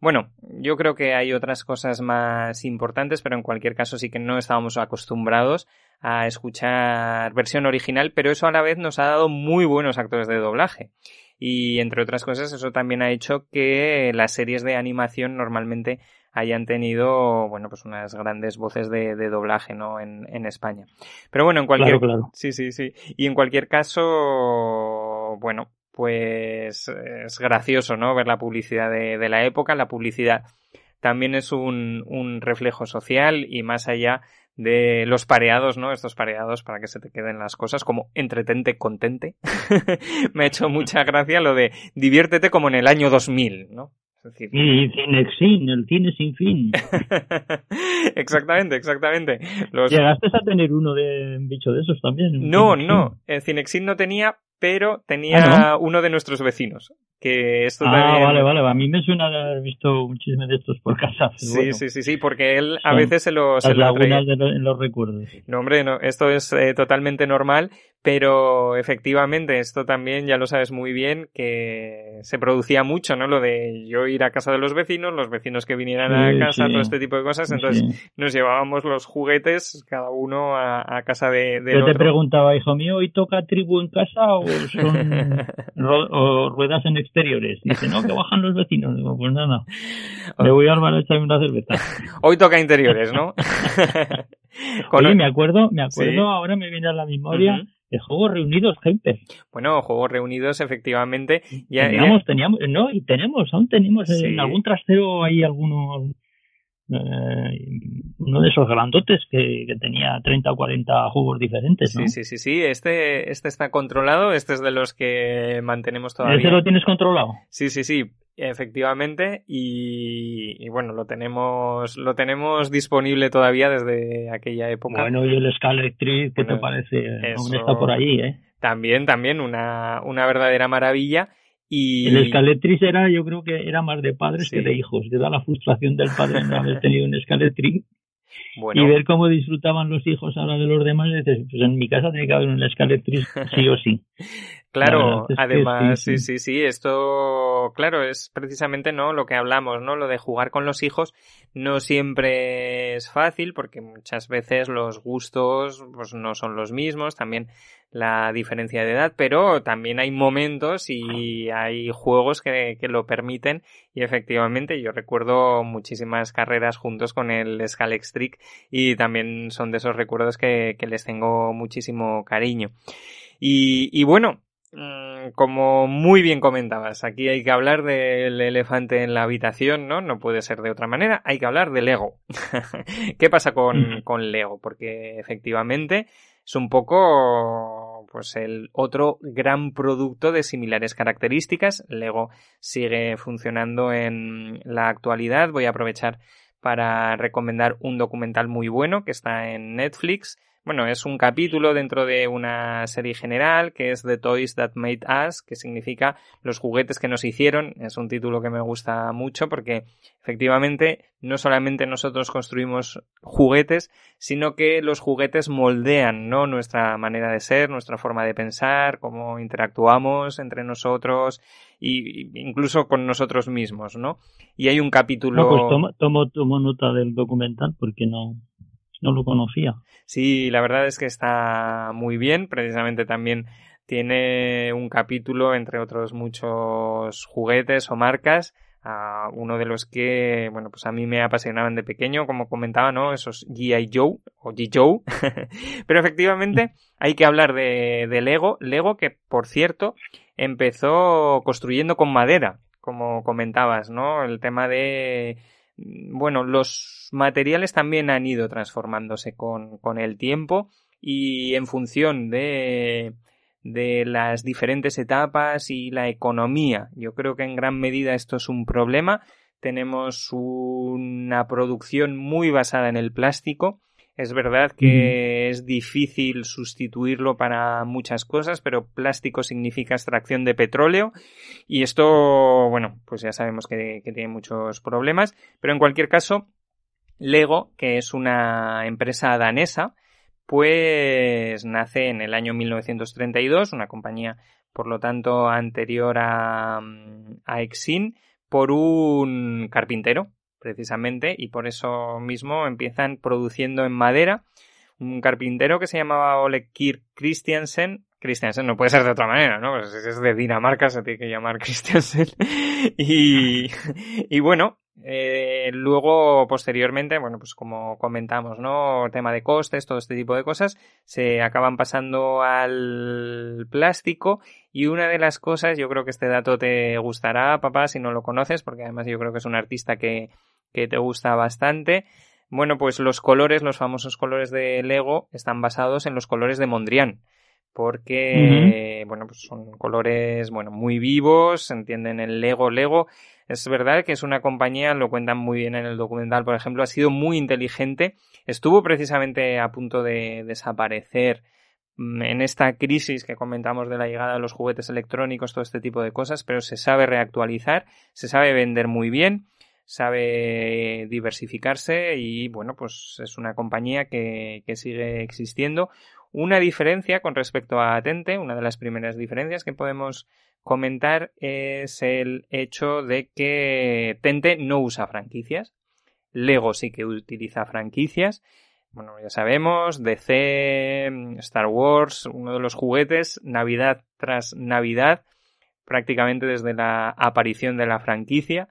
Bueno, yo creo que hay otras cosas más importantes, pero en cualquier caso sí que no estábamos acostumbrados a escuchar versión original, pero eso a la vez nos ha dado muy buenos actores de doblaje. Y entre otras cosas, eso también ha hecho que las series de animación normalmente hayan tenido, bueno, pues unas grandes voces de, doblaje, ¿no? En, en, España. Pero bueno, en cualquier... Claro, Sí, sí, sí. Y en cualquier caso, bueno, pues es gracioso, ¿no? Ver la publicidad de, de la época. La publicidad también es un, un reflejo social y más allá de los pareados, ¿no? Estos pareados para que se te queden las cosas como entretente, contente. Me ha hecho mucha gracia lo de diviértete como en el año 2000, ¿no? Y Cinexin, el cine sin fin. exactamente, exactamente. ¿Llegaste a tener uno de un bicho de esos también? No, no. El Cinexin no tenía, pero tenía ah, uno de nuestros vecinos. Que esto ah, vale, vale. A mí me suena de haber visto un chisme de estos por casa. Sí, sí, sí, sí, porque él a veces se lo, se las lagunas de en los recuerdos. No, hombre, no, esto es eh, totalmente normal pero efectivamente, esto también ya lo sabes muy bien, que se producía mucho, ¿no? Lo de yo ir a casa de los vecinos, los vecinos que vinieran a casa, todo este tipo de cosas. Entonces nos llevábamos los juguetes, cada uno a, casa de, de Yo te preguntaba, hijo mío, ¿hoy toca tribu en casa o son ruedas en exteriores? Dice, no, que bajan los vecinos. Digo, pues nada, me voy a armar a echarme una cerveza. Hoy toca interiores, ¿no? Oye, me acuerdo, me acuerdo, ahora me viene a la memoria de Juegos Reunidos, gente. Bueno, Juegos Reunidos, efectivamente. Ya, teníamos, teníamos, no, y tenemos, aún tenemos en algún trastero hay algunos, eh, uno de esos grandotes que, que, tenía 30 o 40 juegos diferentes, ¿no? Sí, sí, sí, sí, este, este está controlado, este es de los que mantenemos todavía. ¿Ese lo tienes controlado? Sí, sí, sí, efectivamente, y, bueno, lo tenemos, lo tenemos disponible todavía desde aquella época. Bueno, y el Scalectric, ¿qué te parece? Aún está por ahí, ¿eh? También, también, una, una verdadera maravilla. Y... El Scalectric era, yo creo que era más de padres que de hijos. Te da la frustración del padre no haber tenido un Scalectric y ver cómo disfrutaban los hijos ahora de los demás, dices, pues en mi casa tiene que haber una escaletriz sí o sí. Claro, además, sí, sí, sí, esto, claro, es precisamente, ¿no? Lo que hablamos, ¿no? Lo de jugar con los hijos no siempre es fácil porque muchas veces los gustos, pues no son los mismos, también la diferencia de edad, pero también hay momentos y hay juegos que, que lo permiten y efectivamente yo recuerdo muchísimas carreras juntos con el Scalextric y también son de esos recuerdos que, que les tengo muchísimo cariño. Y, y bueno, mm, como muy bien comentabas, aquí hay que hablar del elefante en la habitación, ¿no? No puede ser de otra manera, hay que hablar de Lego. ¿Qué pasa con, con Lego? Porque efectivamente es un poco pues el otro gran producto de similares características. Lego sigue funcionando en la actualidad. Voy a aprovechar para recomendar un documental muy bueno que está en Netflix bueno, es un capítulo dentro de una serie general que es The Toys That Made Us, que significa los juguetes que nos hicieron. Es un título que me gusta mucho porque efectivamente no solamente nosotros construimos juguetes, sino que los juguetes moldean, ¿no? Nuestra manera de ser, nuestra forma de pensar, cómo interactuamos entre nosotros e incluso con nosotros mismos, ¿no? Y hay un capítulo. No, pues tomo, tomo nota del documental porque no, no lo conocía. Sí, la verdad es que está muy bien, precisamente también tiene un capítulo, entre otros muchos juguetes o marcas, uno de los que, bueno, pues a mí me apasionaban de pequeño, como comentaba, ¿no? Esos G.I. Joe o G. Joe. Pero efectivamente hay que hablar de, de Lego. Lego que, por cierto, empezó construyendo con madera, como comentabas, ¿no? El tema de bueno, los materiales también han ido transformándose con, con el tiempo y en función de, de las diferentes etapas y la economía. Yo creo que en gran medida esto es un problema. Tenemos una producción muy basada en el plástico es verdad que es difícil sustituirlo para muchas cosas, pero plástico significa extracción de petróleo y esto, bueno, pues ya sabemos que, tiene muchos problemas, pero en cualquier caso, Lego, que es una empresa danesa, pues nace en el año 1932, una compañía por lo tanto anterior a, a Exin, por un carpintero, precisamente, y por eso mismo empiezan produciendo en madera un carpintero que se llamaba Oleg Kirk Christiansen. Christiansen no puede ser de otra manera, ¿no? Pues es de Dinamarca, se tiene que llamar Christiansen. y, y bueno, eh, luego, posteriormente, bueno, pues como comentamos, ¿no? Tema de costes, todo este tipo de cosas, se acaban pasando al plástico y una de las cosas, yo creo que este dato te gustará, papá, si no lo conoces, porque además yo creo que es un artista que, que te gusta bastante. Bueno, pues los colores, los famosos colores de Lego, están basados en los colores de Mondrian. porque, bueno, pues son colores, bueno, muy vivos, se entienden el Lego Lego. Es verdad que es una compañía, lo cuentan muy bien en el documental, por ejemplo, ha sido muy inteligente. Estuvo precisamente a punto de desaparecer mm, en esta crisis que comentamos de la llegada de los juguetes electrónicos, todo este tipo de cosas, pero se sabe reactualizar, se sabe vender muy bien, sabe diversificarse y bueno, pues es una compañía que, que sigue existiendo. Una diferencia con respecto a Tente, una de las primeras diferencias que podemos comentar es el hecho de que Tente no usa franquicias. Lego sí que utiliza franquicias. Bueno, ya sabemos, DC, Star Wars, uno de los juguetes, Navidad tras Navidad, prácticamente desde la aparición de la franquicia.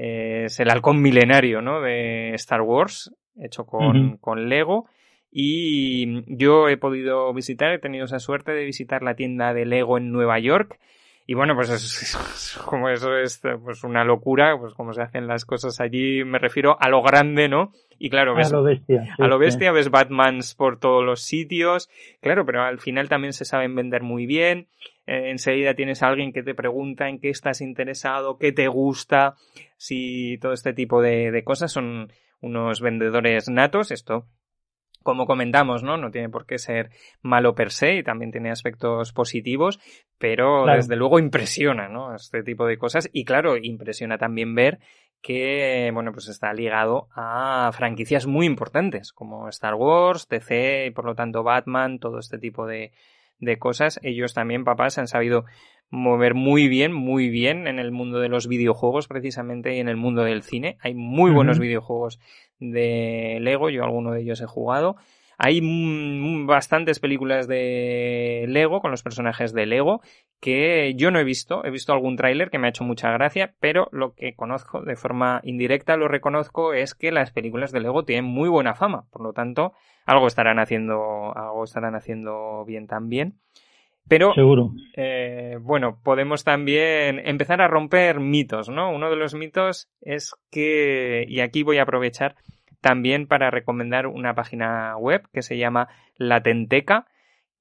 Es el halcón milenario, ¿no? De Star Wars, hecho con, con Lego. Y yo he podido visitar, he tenido esa suerte de visitar la tienda de Lego en Nueva York. Y bueno, pues es, como eso es pues una locura, pues como se hacen las cosas allí, me refiero a lo grande, ¿no? Y claro, ves, a lo bestia. a lo bestia, ves Batmans por todos los sitios, claro, pero al final también se saben vender muy bien. Eh, enseguida tienes a alguien que te pregunta en qué estás interesado, qué te gusta, si todo este tipo de, de cosas son unos vendedores natos, esto como comentamos, ¿no? No tiene por qué ser malo per se y también tiene aspectos positivos, pero desde luego impresiona, ¿no? Este tipo de cosas y claro, impresiona también ver que, bueno, pues está ligado a franquicias muy importantes como Star Wars, DC y por lo tanto Batman, todo este tipo de, de cosas. Ellos también, papás, han sabido mover muy bien, muy bien en el mundo de los videojuegos precisamente y en el mundo del cine. Hay muy buenos videojuegos de Lego, yo alguno de ellos he jugado. Hay bastantes películas de Lego con los personajes de Lego que yo no he visto. He visto algún tráiler que me ha hecho mucha gracia, pero lo que conozco de forma indirecta, lo reconozco, es que las películas de Lego tienen muy buena fama. Por lo tanto, algo estarán haciendo, algo estarán haciendo bien también. Pero, Seguro. Eh, bueno, podemos también empezar a romper mitos, ¿no? Uno de los mitos es que, y aquí voy a aprovechar también para recomendar una página web que se llama La Tenteca,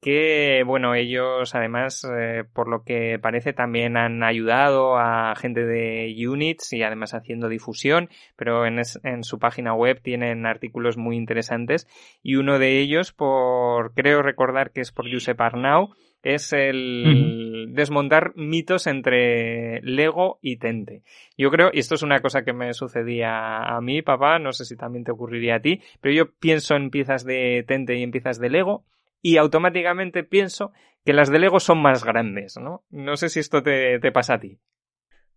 que bueno, ellos además, eh, por lo que parece, también han ayudado a gente de Units y además haciendo difusión, pero en, en, su página web tienen artículos muy interesantes y uno de ellos, por creo recordar que es por Josep Arnau, es el desmontar mitos entre Lego y Tente. Yo creo, y esto es una cosa que me sucedía a mí, papá, no sé si también te ocurriría a ti, pero yo pienso en piezas de Tente y en piezas de Lego y automáticamente pienso que las de Lego son más grandes, ¿no? No sé si esto te, te pasa a ti.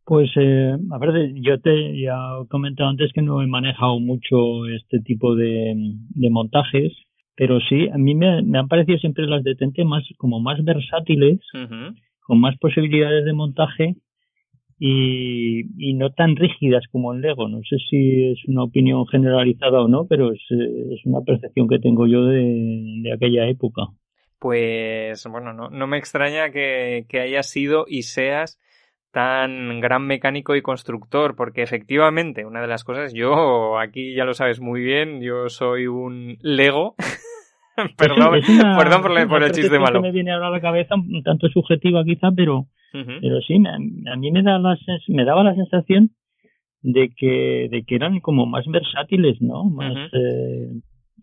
Pues, eh, a ver, yo te ya he comentado antes que no he manejado mucho este tipo de, de montajes pero sí, a mí me, han parecido siempre las de Tente más, como más versátiles, con más posibilidades de montaje y, y no tan rígidas como en Lego. No sé si es una opinión generalizada o no, pero es, es una percepción que tengo yo de, de aquella época. Pues bueno, no, no me extraña que, que hayas sido y seas tan gran mecánico y constructor, porque efectivamente, una de las cosas, yo aquí ya lo sabes muy bien, yo soy un Lego. perdón, perdón por, el chiste malo. me viene ahora a la cabeza, un tanto subjetiva quizá, pero, pero sí, a mí me, da la, me daba la sensación de que, de que eran como más versátiles, ¿no? Más,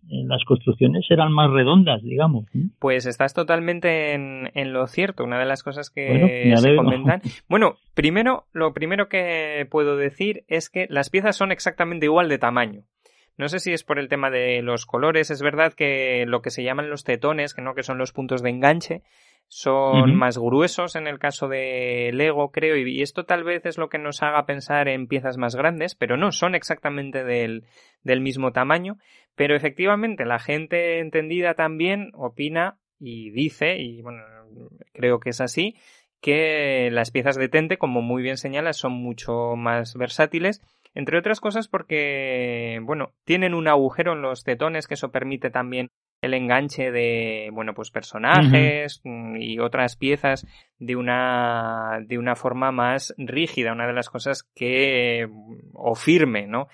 las construcciones eran más redondas, digamos. Pues estás totalmente en, en lo cierto. Una de las cosas que se comentan. Bueno, primero, lo primero que puedo decir es que las piezas son exactamente igual de tamaño. No sé si es por el tema de los colores. Es verdad que lo que se llaman los tetones, que no que son los puntos de enganche, son más gruesos en el caso de Lego, creo, y esto tal vez es lo que nos haga pensar en piezas más grandes, pero no, son exactamente del, del mismo tamaño, pero efectivamente la gente entendida también opina y dice, y bueno, creo que es así, que las piezas de tente, como muy bien señalas, son mucho más versátiles, entre otras cosas porque, bueno, tienen un agujero en los tetones que eso permite también el enganche de, bueno, pues personajes mm, y otras piezas de una, de una forma más rígida, una de las cosas que, o firme, ¿no?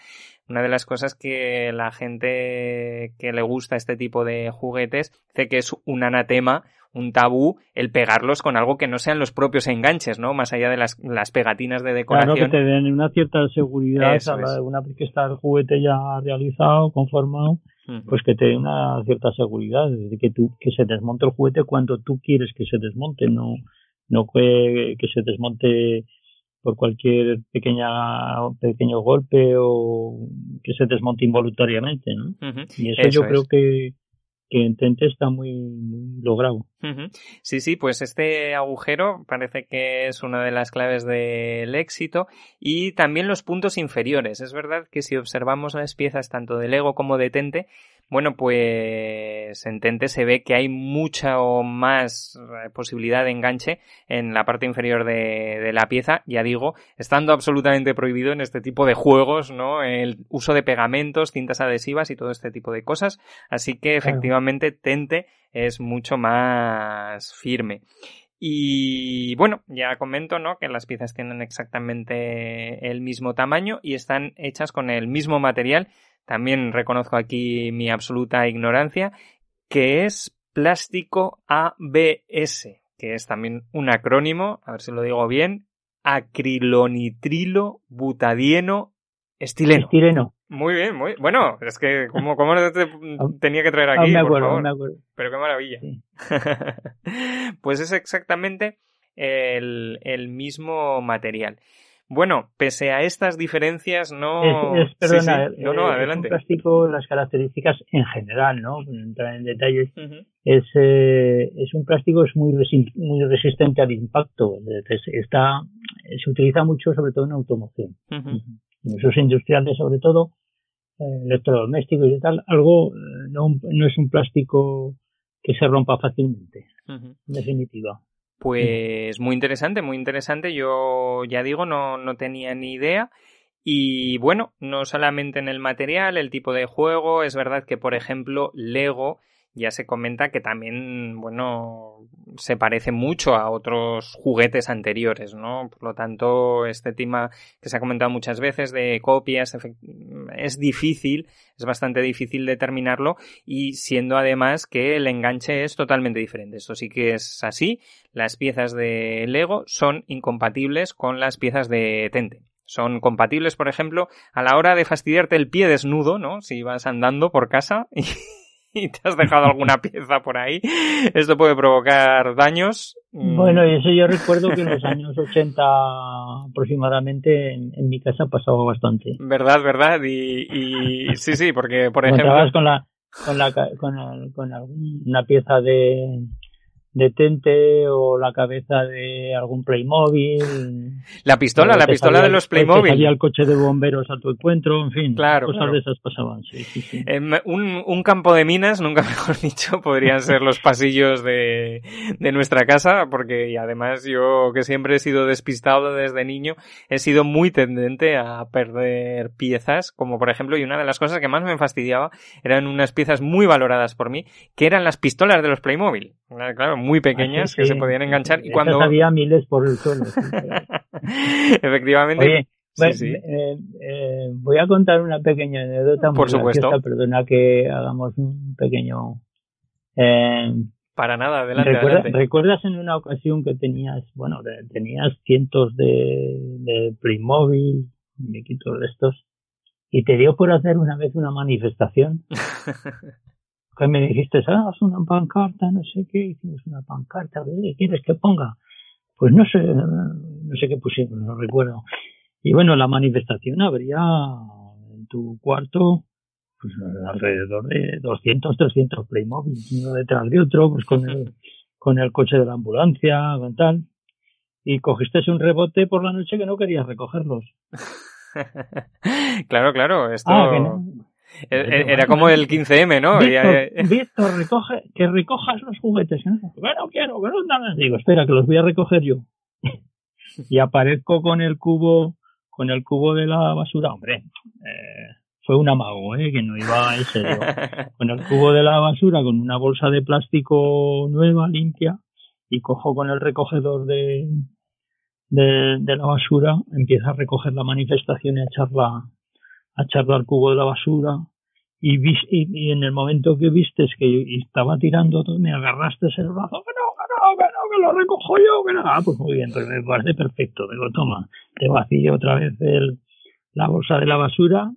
Una de las cosas que la gente que le gusta este tipo de juguetes dice que es un anatema un tabú el pegarlos con algo que no sean los propios enganches, ¿no? Más allá de las, las pegatinas de decoración. Claro, que te den una cierta seguridad una vez que está el juguete ya realizado, conformado, pues que te dé una cierta seguridad, de que tú, que se desmonte el juguete cuando tú quieres que se desmonte, no, no que, que se desmonte por cualquier pequeña pequeño golpe o que se desmonte involuntariamente, ¿no? Y eso, yo creo que que en Tente está muy, logrado. Sí, sí, pues este agujero parece que es una de las claves del éxito y también los puntos inferiores. Es verdad que si observamos las piezas tanto de Lego como de Tente, bueno, pues en Tente se ve que hay mucha o más eh, posibilidad de enganche en la parte inferior de, la pieza, ya digo, estando absolutamente prohibido en este tipo de juegos, ¿no? El uso de pegamentos, cintas adhesivas y todo este tipo de cosas. Así que efectivamente Tente es mucho más firme. Y bueno, ya comento, ¿no? Que las piezas tienen exactamente el mismo tamaño y están hechas con el mismo material también reconozco aquí mi absoluta ignorancia, que es plástico ABS, que es también un acrónimo, a ver si lo digo bien, acrilonitrilo butadieno estileno. Estileno. Muy bien, muy bueno. Es que como cómo te tenía que traer aquí, por favor. Pero qué maravilla. pues es exactamente el, el mismo material. Bueno, pese a estas diferencias, no. Es, perdona, no, no, adelante. plástico, las características en general, ¿no? entrar en detalles, es, eh, es un plástico es muy, muy resistente al impacto. Está, se utiliza mucho, sobre todo en automoción. En usos industriales, sobre todo, eh, electrodomésticos y tal, algo eh, no, no es un plástico que se rompa fácilmente, en definitiva. Pues muy interesante, muy interesante. Yo ya digo, no, no tenía ni idea. Y bueno, no solamente en el material, el tipo de juego, es verdad que, por ejemplo, Lego ya se comenta que también, bueno, se parece mucho a otros juguetes anteriores, ¿no? Por lo tanto, este tema que se ha comentado muchas veces de copias es difícil, es bastante difícil determinarlo y siendo además que el enganche es totalmente diferente. Esto sí que es así. Las piezas de Lego son incompatibles con las piezas de Tente. Son compatibles, por ejemplo, a la hora de fastidiarte el pie desnudo, ¿no? Si vas andando por casa y y te has dejado alguna pieza por ahí, esto puede provocar daños. Mm. Bueno, y eso yo recuerdo que en los años 80 aproximadamente en, mi casa pasaba bastante. Verdad, verdad, y, y sí, sí, porque por ejemplo... con la con la con, con alguna pieza de detente o la cabeza de algún Playmobil. La pistola, la pistola de los Playmobil. Salía el coche de bomberos a tu encuentro, en fin. Claro, cosas de esas pasaban, sí, sí, em, un, un, campo de minas, nunca mejor dicho, podrían ser los pasillos de, de nuestra casa, porque y además yo que siempre he sido despistado desde niño, he sido muy tendente a perder piezas, como por ejemplo, y una de las cosas que más me fastidiaba eran unas piezas muy valoradas por mí, que eran las pistolas de los Playmobil. Claro, muy pequeñas que se podían enganchar y cuando había miles por el suelo. Efectivamente. Eh, eh, voy a contar una pequeña anécdota. Por supuesto. perdona que hagamos un pequeño. Eh, Para nada, adelante, ¿Recuerdas en una ocasión que tenías, bueno, tenías cientos de, de Playmobil, muñequitos de estos, y te dio por hacer una vez una manifestación? que me dijiste, ah, haz una pancarta, no sé qué, hicimos una pancarta, ¿qué quieres que ponga? Pues no sé, no sé qué pusimos, no recuerdo. Y bueno, la manifestación habría en tu cuarto pues alrededor de 200, 300 Playmobil, uno detrás de otro, pues con el, con el coche de la ambulancia, con tal. Y cogiste un rebote por la noche que no querías recogerlos. claro, claro, esto... Ah, e-, e-, era como el 15M, ¿no? Víctor, recoge, que recojas los juguetes. Bueno, quiero, que no Digo, espera, que los voy a recoger yo. y aparezco con el cubo, con el cubo de la basura. Hombre, eh, fue un amago, ¿eh? Que no iba en serio. con el cubo de la basura, con una bolsa de plástico nueva, limpia, y cojo con el recogedor de, de, de la basura, empieza a recoger la manifestación y a echarla a echarla al cubo de la basura y, y, en el momento que vistes que estaba tirando me agarraste el brazo, no, que no, que lo recojo yo, que no. Ah, pues muy bien, pues me parece perfecto. Digo, toma, te vacío otra vez el, la bolsa de la basura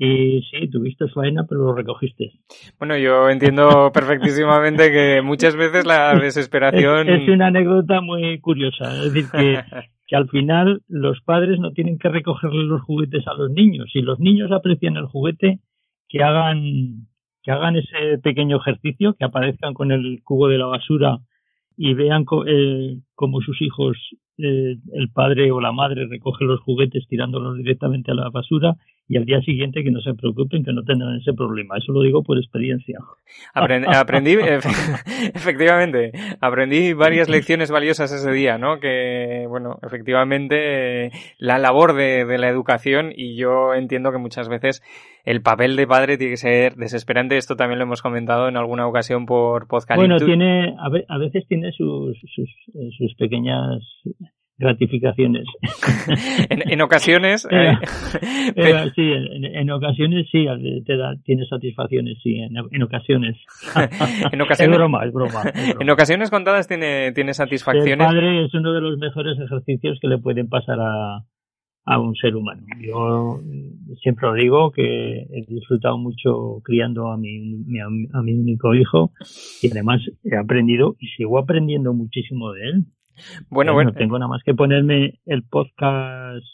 y sí, tuviste faena, pero lo recogiste. Bueno, yo entiendo perfectísimamente que muchas veces la desesperación... Es, una anécdota muy curiosa. Es decir, que, que al final los padres no tienen que recogerle los juguetes a los niños. Si los niños aprecian el juguete, que hagan, que hagan ese pequeño ejercicio, que aparezcan con el cubo de la basura y vean eh, cómo sus hijos, eh, el padre o la madre recoge los juguetes tirándolos directamente a la basura y al día siguiente que no se preocupen, que no tendrán ese problema. Eso lo digo por experiencia. aprendí, efectivamente, aprendí varias lecciones valiosas ese día, ¿no? Que, bueno, efectivamente, la labor de, de la educación y yo entiendo que muchas veces el papel de padre tiene que ser desesperante. Esto también lo hemos comentado en alguna ocasión por podcast. Bueno, tiene, a, veces tiene sus, sus, sus pequeñas gratificaciones. en, ocasiones. Eh, sí, en, ocasiones sí, te da, tiene satisfacciones, sí, en, ocasiones. en ocasiones. Es broma, es broma, En ocasiones contadas tiene, tiene satisfacciones. El padre es uno de los mejores ejercicios que le pueden pasar a, a un ser humano. Yo siempre lo digo que he disfrutado mucho criando a mi, a mi único hijo y además he aprendido y sigo aprendiendo muchísimo de él bueno, bueno. No tengo nada más que ponerme el podcast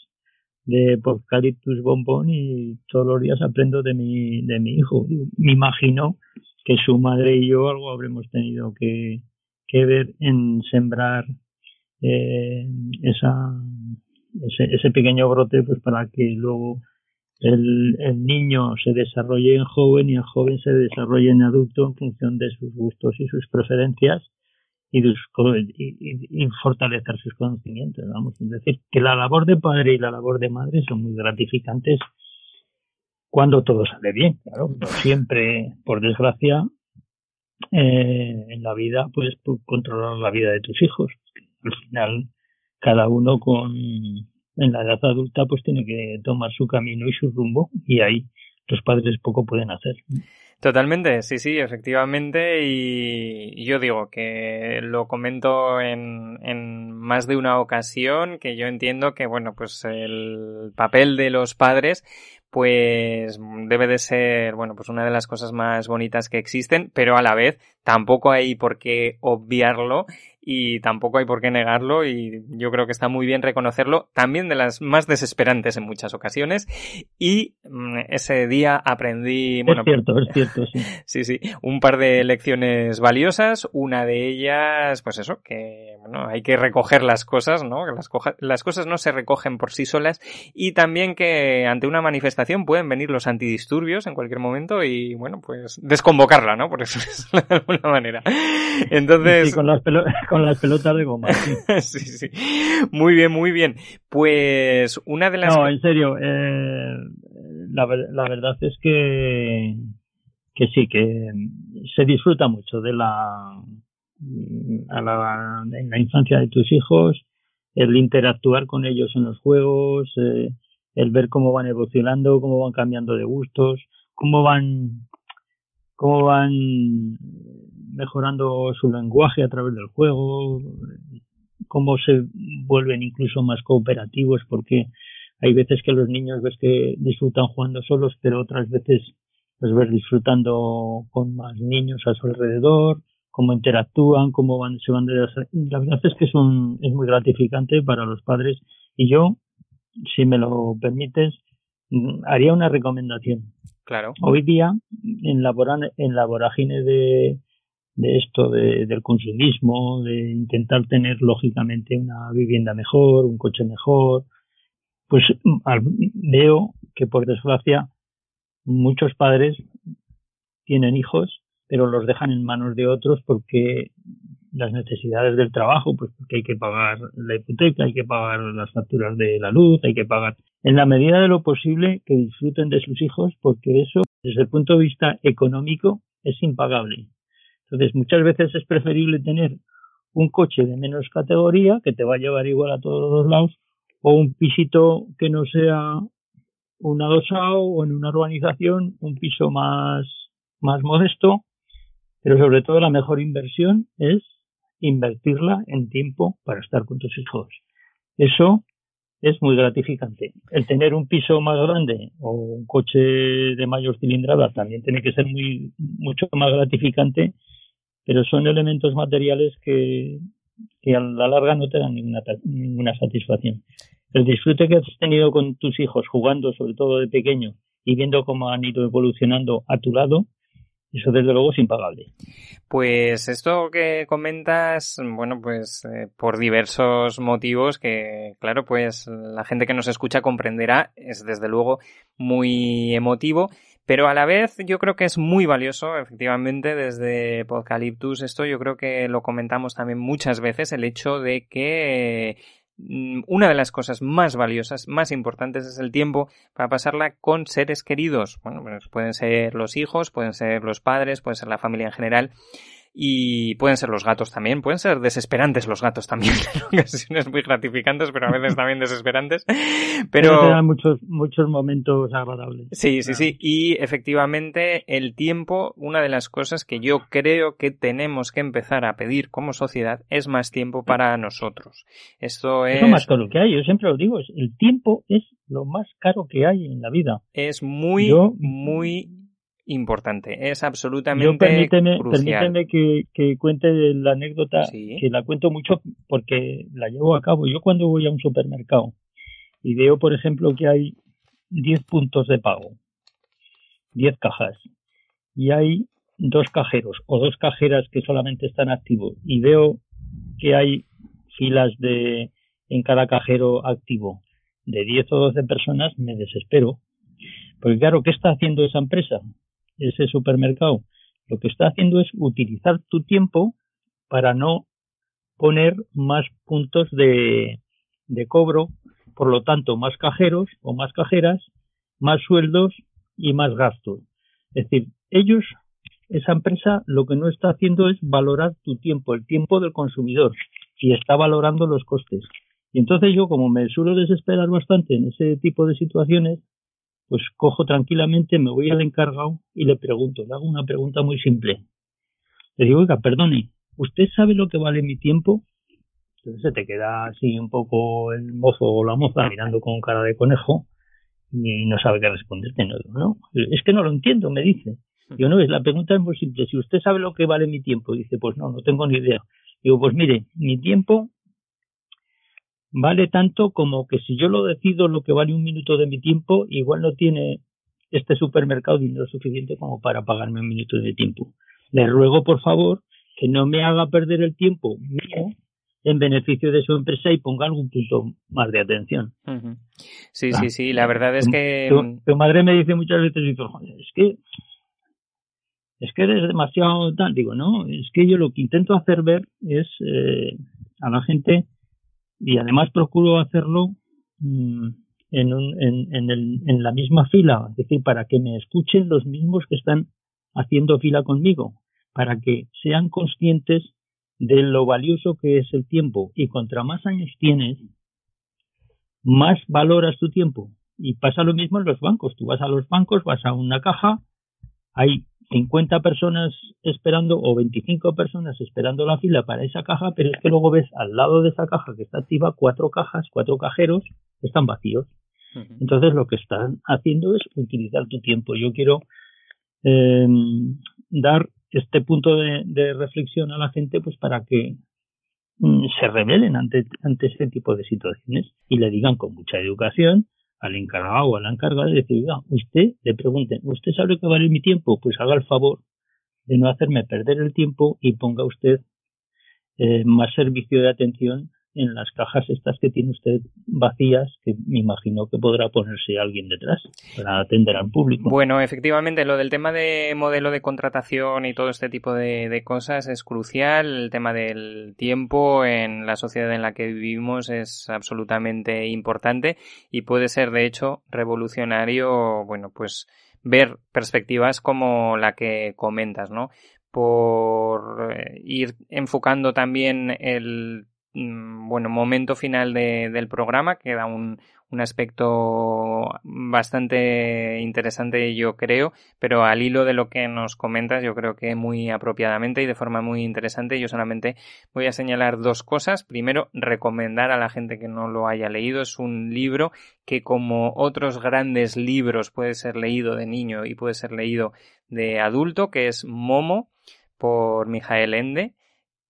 de Podcaliptus Bombón y todos los días aprendo de mi, de mi hijo. Me imagino que su madre y yo algo habremos tenido que, que ver en sembrar eh, esa, ese, ese pequeño brote pues para que luego el, el niño se desarrolle en joven y el joven se desarrolle en adulto en función de sus gustos y sus preferencias y, fortalecer sus conocimientos. Vamos, es decir, que la labor de padre y la labor de madre son muy gratificantes cuando todo sale bien, claro, no siempre, por desgracia, eh, en la vida puedes controlar la vida de tus hijos. Al final, cada uno con en la edad adulta pues tiene que tomar su camino y su rumbo y ahí los padres poco pueden hacer. Totalmente, sí, sí, efectivamente. Y yo digo que lo comento en, en más de una ocasión, que yo entiendo que, bueno, pues el papel de los padres pues debe de ser, bueno, pues una de las cosas más bonitas que existen, pero a la vez tampoco hay por qué obviarlo y tampoco hay por qué negarlo y yo creo que está muy bien reconocerlo, también de las más desesperantes en muchas ocasiones y mm, ese día aprendí, bueno, es cierto, es cierto, sí. sí, sí, un par de lecciones valiosas, una de ellas, pues eso, que bueno, hay que recoger las cosas, ¿no? Que las, las cosas no se recogen por sí solas y también que ante una manifestación pueden venir los antidisturbios en cualquier momento y bueno, pues desconvocarla, ¿no? Por eso es de alguna manera. Entonces, con las con las pelotas de goma. Sí. sí, Muy bien, muy bien. Pues una de las... No, en serio, eh, la, la verdad es que, que sí, que se disfruta mucho de la, a la, en la infancia de tus hijos, el interactuar con ellos en los juegos, eh, el ver cómo van evolucionando, cómo van cambiando de gustos, cómo van, cómo van mejorando su lenguaje a través del juego, cómo se vuelven incluso más cooperativos, porque hay veces que los niños ves que disfrutan jugando solos, pero otras veces los ves disfrutando con más niños a su alrededor, cómo interactúan, cómo van, se van de la verdad es que es un, es muy gratificante para los padres y yo, si me lo permites, haría una recomendación. Claro. Hoy día, en la, en la vorágine de, de esto de, del consumismo, de intentar tener lógicamente una vivienda mejor, un coche mejor, pues veo que por desgracia muchos padres tienen hijos, pero los dejan en manos de otros porque las necesidades del trabajo, pues porque hay que pagar la hipoteca, hay que pagar las facturas de la luz, hay que pagar en la medida de lo posible que disfruten de sus hijos, porque eso desde el punto de vista económico es impagable. Entonces, muchas veces es preferible tener un coche de menos categoría que te va a llevar igual a todos los lados o un pisito que no sea un adosado o en una urbanización un piso más, más modesto, pero sobre todo la mejor inversión es invertirla en tiempo para estar con tus hijos. Eso es muy gratificante. El tener un piso más grande o un coche de mayor cilindrada también tiene que ser muy mucho más gratificante, pero son elementos materiales que, que a la larga no te dan ninguna, ninguna satisfacción. El disfrute que has tenido con tus hijos jugando, sobre todo de pequeño, y viendo cómo han ido evolucionando a tu lado, eso desde luego es impagable. Pues esto que comentas, bueno, pues eh, por diversos motivos que, claro, pues la gente que nos escucha comprenderá, es desde luego muy emotivo, pero a la vez yo creo que es muy valioso, efectivamente, desde Podcaliptus, esto yo creo que lo comentamos también muchas veces, el hecho de que Mm, una de las cosas más valiosas, más importantes es el tiempo para pasarla con seres queridos. Bueno, pues pueden ser los hijos, pueden ser los padres, puede ser la familia en general y pueden ser los gatos también, pueden ser desesperantes los gatos también, en ocasiones muy gratificantes, pero a veces también desesperantes. Pero muchos muchos momentos agradables. Sí, sí, sí, y efectivamente el tiempo, una de las cosas que yo creo que tenemos que empezar a pedir como sociedad es más tiempo para nosotros. Esto es, lo más caro que hay, yo siempre lo digo, el tiempo es lo más caro que hay en la vida. Es muy muy importante, es absolutamente Yo permíteme, Permíteme que, que, cuente la anécdota, que la cuento mucho porque la llevo a cabo. Yo cuando voy a un supermercado y veo, por ejemplo, que hay 10 puntos de pago, 10 cajas, y hay dos cajeros o dos cajeras que solamente están activos, y veo que hay filas de en cada cajero activo de 10 o 12 personas, me desespero. Porque claro, ¿qué está haciendo esa empresa? Ese supermercado lo que está haciendo es utilizar tu tiempo para no poner más puntos de, de cobro, por lo tanto, más cajeros o más cajeras, más sueldos y más gastos. Es decir, ellos, esa empresa, lo que no está haciendo es valorar tu tiempo, el tiempo del consumidor, y está valorando los costes. Y entonces yo, como me suelo desesperar bastante en ese tipo de situaciones, pues cojo tranquilamente, me voy al encargado y le pregunto, le hago una pregunta muy simple. Le digo, oiga, perdone, ¿usted sabe lo que vale mi tiempo? Entonces se te queda así un poco el mozo o la moza mirando con cara de conejo y no sabe qué responderte. No, no, es que no lo entiendo, me dice. Yo no, es la pregunta es muy simple. Si usted sabe lo que vale mi tiempo, dice, pues no, no tengo ni idea. Digo, pues mire, mi tiempo vale tanto como que si yo lo decido lo que vale un minuto de mi tiempo, igual no tiene este supermercado dinero suficiente como para pagarme un minuto de tiempo. Le ruego, por favor, que no me haga perder el tiempo mío en beneficio de su empresa y ponga algún punto más de atención. Sí, sí, sí, la verdad es que... Tu, madre me dice muchas veces, es que es que eres demasiado tal. Digo, no, es que yo lo que intento hacer ver es eh, a la gente y además procuro hacerlo mm, en, un, en, en, el, en la misma fila, es decir, para que me escuchen los mismos que están haciendo fila conmigo, para que sean conscientes de lo valioso que es el tiempo y contra más años tienes, más valoras tu tiempo. Y pasa lo mismo en los bancos. Tú vas a los bancos, vas a una caja, hay 50 personas esperando o 25 personas esperando la fila para esa caja, pero es que luego ves al lado de esa caja que está activa cuatro cajas, cuatro cajeros están vacíos. Entonces lo que están haciendo es utilizar tu tiempo. Yo quiero eh, dar este punto de, reflexión a la gente pues para que mm, se rebelen ante, ante ese tipo de situaciones y le digan con mucha educación al encargado o a la encargada de decir, usted le pregunten, ¿usted sabe que vale mi tiempo? Pues haga el favor de no hacerme perder el tiempo y ponga usted eh, más servicio de atención en las cajas estas que tiene usted vacías, que me imagino que podrá ponerse alguien detrás para atender al público. Bueno, efectivamente, lo del tema de modelo de contratación y todo este tipo de, de cosas es crucial. El tema del tiempo en la sociedad en la que vivimos es absolutamente importante y puede ser, de hecho, revolucionario, bueno, pues ver perspectivas como la que comentas, ¿no? Por eh, ir enfocando también el bueno, momento final del programa, queda un, un aspecto bastante interesante, yo creo, pero al hilo de lo que nos comentas, yo creo que muy apropiadamente y de forma muy interesante, yo solamente voy a señalar dos cosas. Primero, recomendar a la gente que no lo haya leído. Es un libro que, como otros grandes libros, puede ser leído de niño y puede ser leído de adulto, que es Momo por Mijael Ende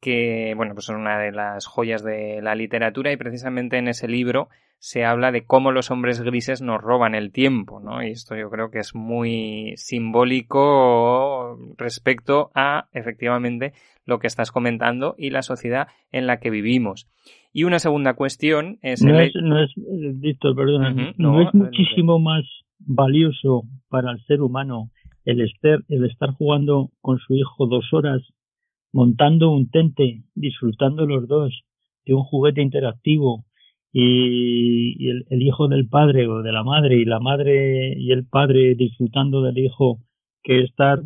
que bueno pues es una de las joyas de la literatura y precisamente en ese libro se habla de cómo los hombres grises nos roban el tiempo, ¿no? Y esto yo creo que es muy simbólico respecto a, efectivamente, lo que estás comentando y la sociedad en la que vivimos. Y una segunda cuestión es... No, es, no es, Víctor, perdona, no, es muchísimo más valioso para el ser humano el estar, el estar jugando con su hijo dos horas, montando un tente, disfrutando los dos de un juguete interactivo, y, el, hijo del padre o de la madre y la madre y el padre disfrutando del hijo que estar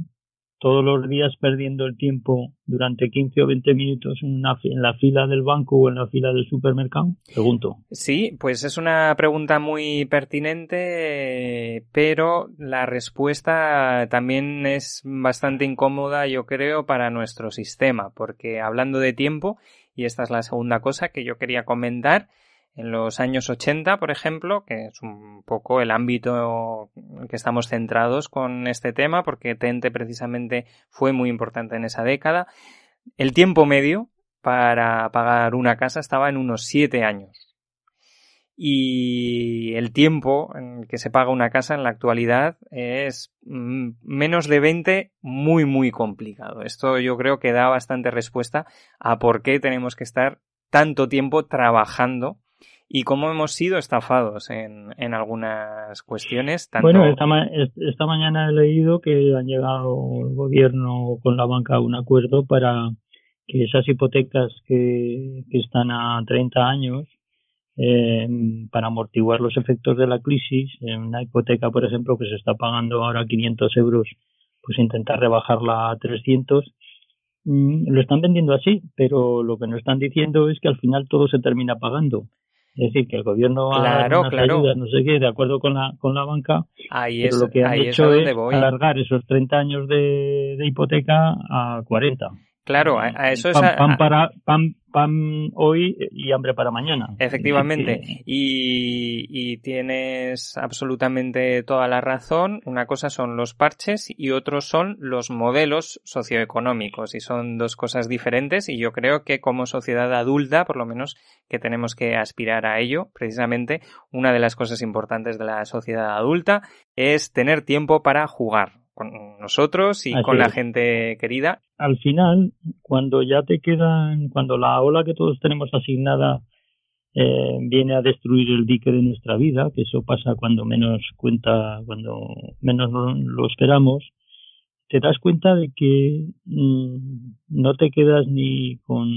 todos los días perdiendo el tiempo durante 15 o 20 minutos en, una, en la fila del banco o en la fila del supermercado? Pregunto. Sí, pues es una pregunta muy pertinente, pero la respuesta también es bastante incómoda, yo creo, para nuestro sistema, porque hablando de tiempo, y esta es la segunda cosa que yo quería comentar, en los años 80, por ejemplo, que es un poco el ámbito en que estamos centrados con este tema, porque Tente precisamente fue muy importante en esa década, el tiempo medio para pagar una casa estaba en unos 7 años. Y el tiempo en que se paga una casa en la actualidad es mm, menos de 20, muy, muy complicado. Esto yo creo que da bastante respuesta a por qué tenemos que estar tanto tiempo trabajando y cómo hemos sido estafados en, en algunas cuestiones. Bueno, esta, esta mañana he leído que han llegado el gobierno con la banca a un acuerdo para que esas hipotecas que, que están a 30 años eh, para amortiguar los efectos de la crisis, en una hipoteca, por ejemplo, que se está pagando ahora 500 euros, pues intentar rebajarla a 300, mm, lo están vendiendo así, pero lo que no están diciendo es que al final todo se termina pagando. Es decir, que el gobierno claro, ha claro. ayudas, no sé qué, de acuerdo con la, con la banca, ahí pero es, lo que han ahí hecho es, alargar esos 30 años de, de hipoteca a 40. Claro, a, a eso pan, es... A, pan, para, pan, pan hoy y hambre para mañana. Efectivamente. Y, y, tienes absolutamente toda la razón. Una cosa son los parches y otros son los modelos socioeconómicos. Y son dos cosas diferentes. Y yo creo que como sociedad adulta, por lo menos, que tenemos que aspirar a ello. Precisamente, una de las cosas importantes de la sociedad adulta es tener tiempo para jugar con nosotros y Así con la gente querida. Al final, cuando ya te quedan, cuando la ola que todos tenemos asignada eh, viene a destruir el dique de nuestra vida, que eso pasa cuando menos cuenta, cuando menos lo, lo esperamos, te das cuenta de que mmm, no te quedas ni con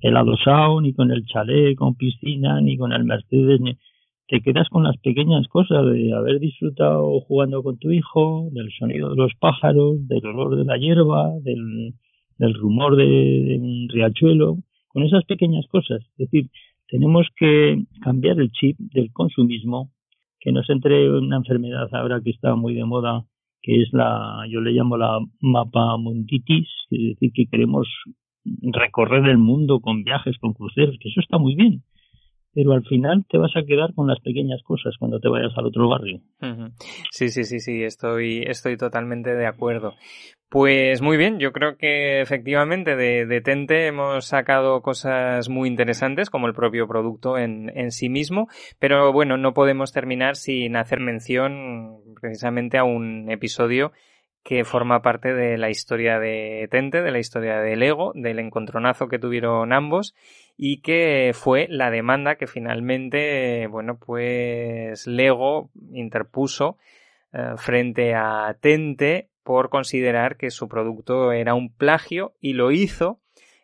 el adosado, ni con el chalet con piscina, ni con el Mercedes, ni, te quedas con las pequeñas cosas de haber disfrutado jugando con tu hijo, del sonido de los pájaros, del olor de la hierba, del, rumor de, de, un riachuelo, con esas pequeñas cosas. Es decir, tenemos que cambiar el chip del consumismo, que nos entre una enfermedad ahora que está muy de moda, que es la, yo le llamo la mapamunditis, es decir, que queremos recorrer el mundo con viajes, con cruceros, que eso está muy bien pero al final te vas a quedar con las pequeñas cosas cuando te vayas al otro barrio. Sí, sí, sí, sí, estoy, estoy totalmente de acuerdo. Pues muy bien, yo creo que efectivamente de, Tente hemos sacado cosas muy interesantes como el propio producto en, en, sí mismo, pero bueno, no podemos terminar sin hacer mención precisamente a un episodio que forma parte de la historia de Tente, de la historia de Lego, del encontronazo que tuvieron ambos y que fue la demanda que finalmente, bueno, pues Lego interpuso eh, frente a Tente por considerar que su producto era un plagio y lo hizo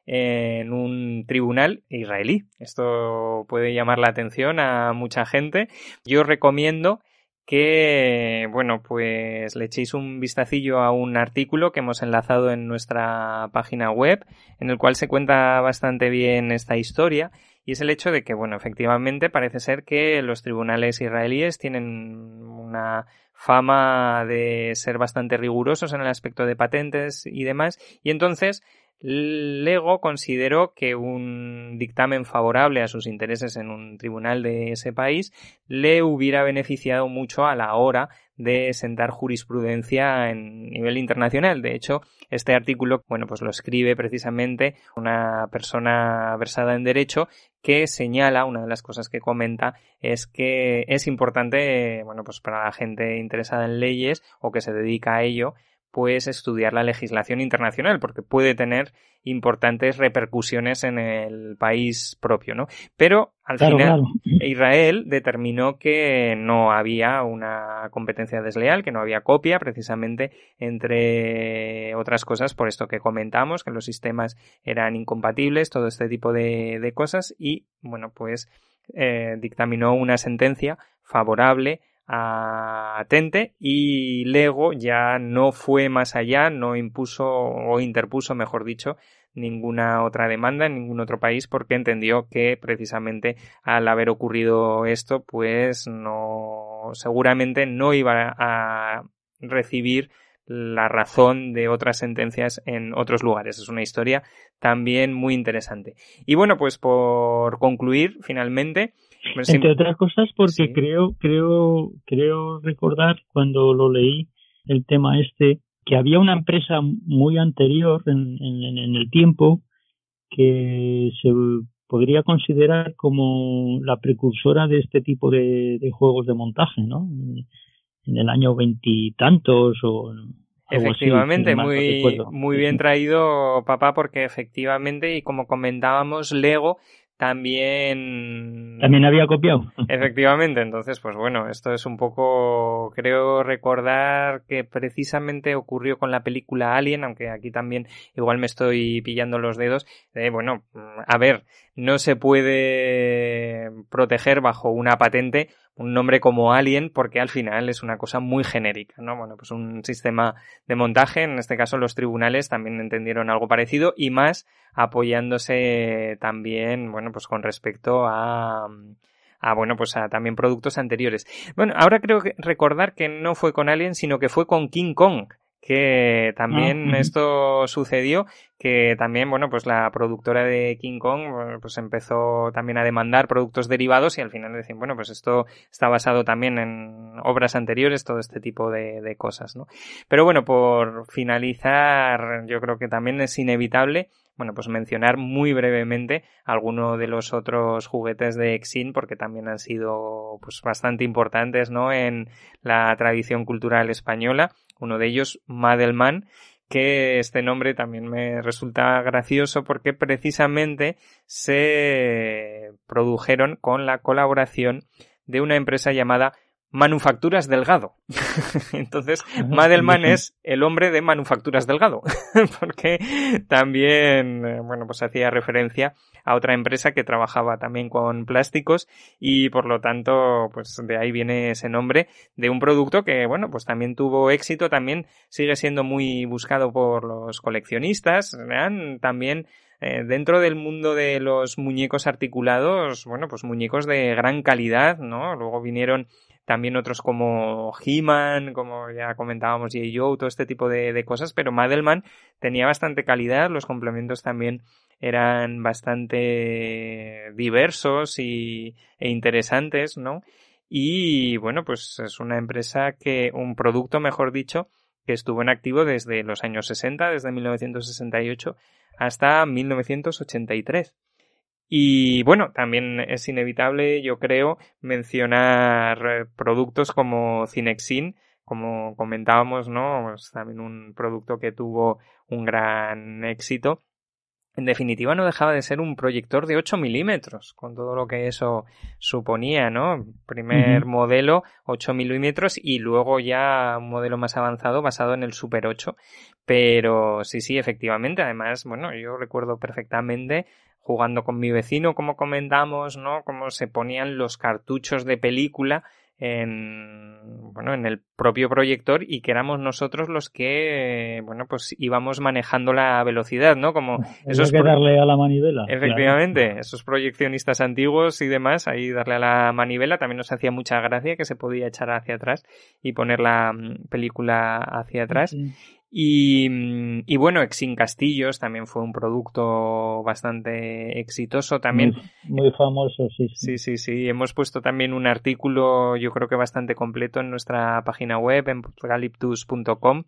en un tribunal israelí. Esto puede llamar la atención a mucha gente. Yo recomiendo que, bueno, pues le echéis un vistacillo a un artículo que hemos enlazado en nuestra página web, en el cual se cuenta bastante bien esta historia, y es el hecho de que, bueno, efectivamente parece ser que los tribunales israelíes tienen una fama de ser bastante rigurosos en el aspecto de patentes y demás, y entonces Lego consideró que un dictamen favorable a sus intereses en un tribunal de ese país le hubiera beneficiado mucho a la hora de sentar jurisprudencia en nivel internacional. De hecho, este artículo, bueno, pues lo escribe precisamente una persona versada en derecho que señala, una de las cosas que comenta es que es importante, bueno, pues para la gente interesada en leyes o que se dedica a ello, pues estudiar la legislación internacional, porque puede tener importantes repercusiones en el país propio, ¿no? Pero al final Israel determinó que no había una competencia desleal, que no había copia, precisamente entre otras cosas, por esto que comentamos, que los sistemas eran incompatibles, todo este tipo de, cosas, y bueno, pues eh, dictaminó una sentencia favorable a Tente y Lego ya no fue más allá, no impuso o interpuso, mejor dicho, ninguna otra demanda en ningún otro país porque entendió que precisamente al haber ocurrido esto pues no seguramente no iba a recibir la razón de otras sentencias en otros lugares. Es una historia también muy interesante. Y bueno, pues por concluir, finalmente, entre otras cosas porque creo, creo, creo recordar cuando lo leí el tema este que había una empresa muy anterior en, en, el tiempo que se podría considerar como la precursora de este tipo de, juegos de montaje, ¿no? En el año veintitantos o Efectivamente, muy, muy bien traído, papá, porque efectivamente, y como comentábamos, Lego también... También había copiado. Efectivamente, entonces, pues bueno, esto es un poco, creo recordar que precisamente ocurrió con la película Alien, aunque aquí también igual me estoy pillando los dedos. Eh, bueno, a ver, no se puede proteger bajo una patente un nombre como Alien porque al final es una cosa muy genérica, ¿no? Bueno, pues un sistema de montaje, en este caso los tribunales también entendieron algo parecido y más apoyándose también, bueno, pues con respecto a a bueno, pues a también productos anteriores. Bueno, ahora creo que recordar que no fue con Alien, sino que fue con King Kong, que también ah, esto sucedió, que también, bueno, pues la productora de King Kong, pues empezó también a demandar productos derivados y al final decían, bueno, pues esto está basado también en obras anteriores, todo este tipo de, de cosas, ¿no? Pero bueno, por finalizar, yo creo que también es inevitable bueno, pues mencionar muy brevemente algunos de los otros juguetes de Exin porque también han sido pues bastante importantes, ¿no? En la tradición cultural española. Uno de ellos, Madelman, que este nombre también me resulta gracioso porque precisamente se produjeron con la colaboración de una empresa llamada Manufacturas Delgado. Entonces, Madelman es el hombre de Manufacturas Delgado, porque también, eh, bueno, pues hacía referencia a otra empresa que trabajaba también con plásticos y por lo tanto, pues de ahí viene ese nombre de un producto que, bueno, pues también tuvo éxito, también sigue siendo muy buscado por los coleccionistas, también eh, dentro del mundo de los muñecos articulados, bueno, pues muñecos de gran calidad, ¿no? Luego vinieron también otros como He-Man, como ya comentábamos, y Joe, todo este tipo de, cosas, pero Madelman tenía bastante calidad, los complementos también eran bastante diversos y, e interesantes, ¿no? Y bueno, pues es una empresa que, un producto, mejor dicho, que estuvo en activo desde los años 60, desde 1968 hasta 1983. Y bueno, también es inevitable, yo creo, mencionar eh, productos como Cinexin, como comentábamos, ¿no? Es también un producto que tuvo un gran éxito. En definitiva, no dejaba de ser un proyector de 8 milímetros, con todo lo que eso suponía, ¿no? Primer modelo, 8 milímetros, y luego ya un modelo más avanzado basado en el Super 8. Pero sí, sí, efectivamente. Además, bueno, yo recuerdo perfectamente jugando con mi vecino, como comentamos, ¿no? Cómo se ponían los cartuchos de película en bueno en el propio proyector y que éramos nosotros los que bueno pues íbamos manejando la velocidad no como esos que darle a la manivela efectivamente esos proyeccionistas antiguos y demás ahí darle a la manivela también nos hacía mucha gracia que se podía echar hacia atrás y poner la mm, película hacia atrás y, mm, y, bueno, Exin Castillos también fue un producto bastante exitoso también. Muy, famoso, sí, sí. Sí, sí, Hemos puesto también un artículo, yo creo que bastante completo en nuestra página web, en galiptus.com,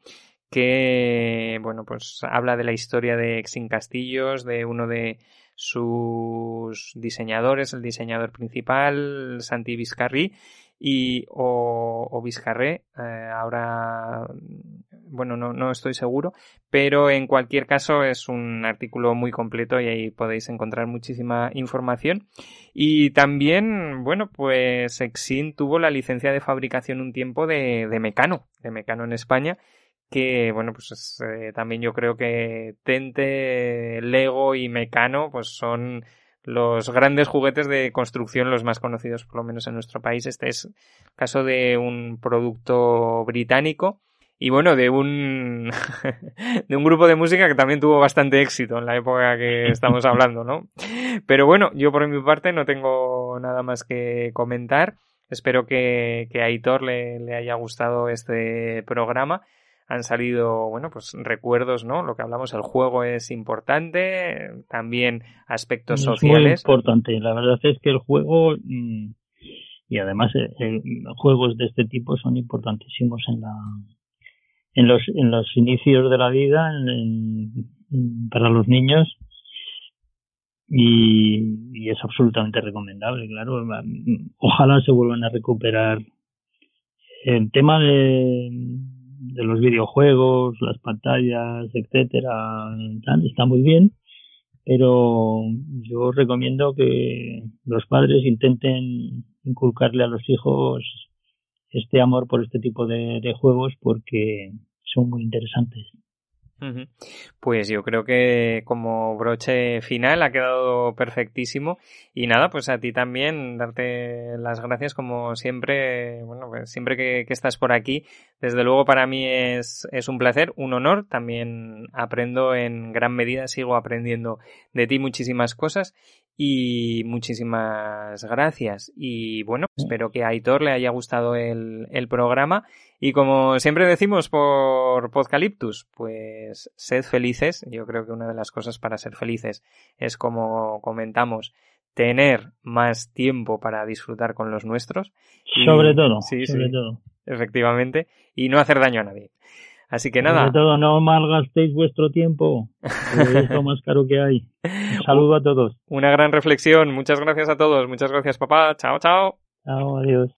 que, bueno, pues habla de la historia de Exin Castillos, de uno de sus diseñadores, el diseñador principal, Santi Vizcarri, y o, o Vizcarré, eh, ahora bueno no, no estoy seguro pero en cualquier caso es un artículo muy completo y ahí podéis encontrar muchísima información y también bueno pues Exin tuvo la licencia de fabricación un tiempo de, de Mecano de Mecano en España que bueno pues eh, también yo creo que Tente Lego y Mecano pues son los grandes juguetes de construcción, los más conocidos por lo menos en nuestro país. Este es caso de un producto británico y bueno, de un, de un grupo de música que también tuvo bastante éxito en la época que estamos hablando, ¿no? Pero bueno, yo por mi parte no tengo nada más que comentar. Espero que, que a Aitor le, le haya gustado este programa han salido, bueno, pues recuerdos, ¿no? Lo que hablamos, el juego es importante, también aspectos sociales. Es muy importante, la verdad es que el juego, mm, y además eh, juegos de este tipo son importantísimos en la en los en los inicios de la vida para los niños. Y, y, es absolutamente recomendable claro. Ojalá se vuelvan a recuperar. El tema de de los videojuegos, las pantallas, etcétera, está muy bien, pero yo recomiendo que los padres intenten inculcarle a los hijos este amor por este tipo de juegos porque son muy interesantes. Pues yo creo que como broche final ha quedado perfectísimo. Y nada, pues a ti también darte las gracias como siempre, bueno, pues siempre que, estás por aquí, desde luego para mí es, es un placer, un honor, también aprendo en gran medida, sigo aprendiendo de ti muchísimas cosas y muchísimas gracias. Y bueno, espero que a Aitor le haya gustado el, el programa. Y como siempre decimos por Podcaliptus, pues sed felices. Yo creo que una de las cosas para ser felices es como comentamos, tener más tiempo para disfrutar con los nuestros. sobre todo, sí, sobre todo. Efectivamente. Y no hacer daño a nadie. Así que nada. Sobre todo, no malgastéis vuestro tiempo. Es lo más caro que hay. Un saludo a todos. Una gran reflexión. Muchas gracias a todos. Muchas gracias, papá. Chao, chao. Chao, adiós.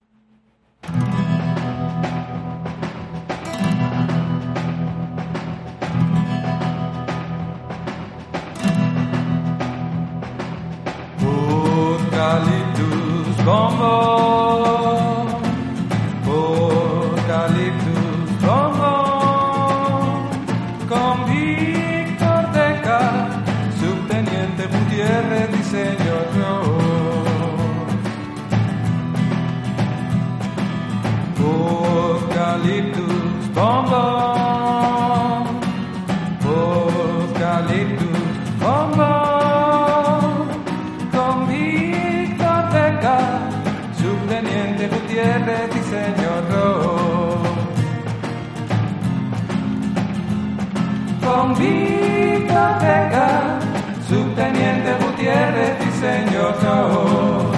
Señor Dios,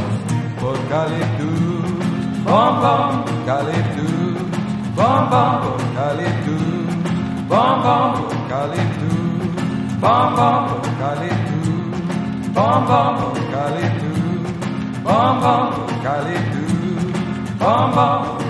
por Caliptus, bom bom, Caliptus, bom bom, por Caliptus, bom bom, por Caliptus, bom bom, por Caliptus, bom bom, por Caliptus, bom bom, por Caliptus, bom bom.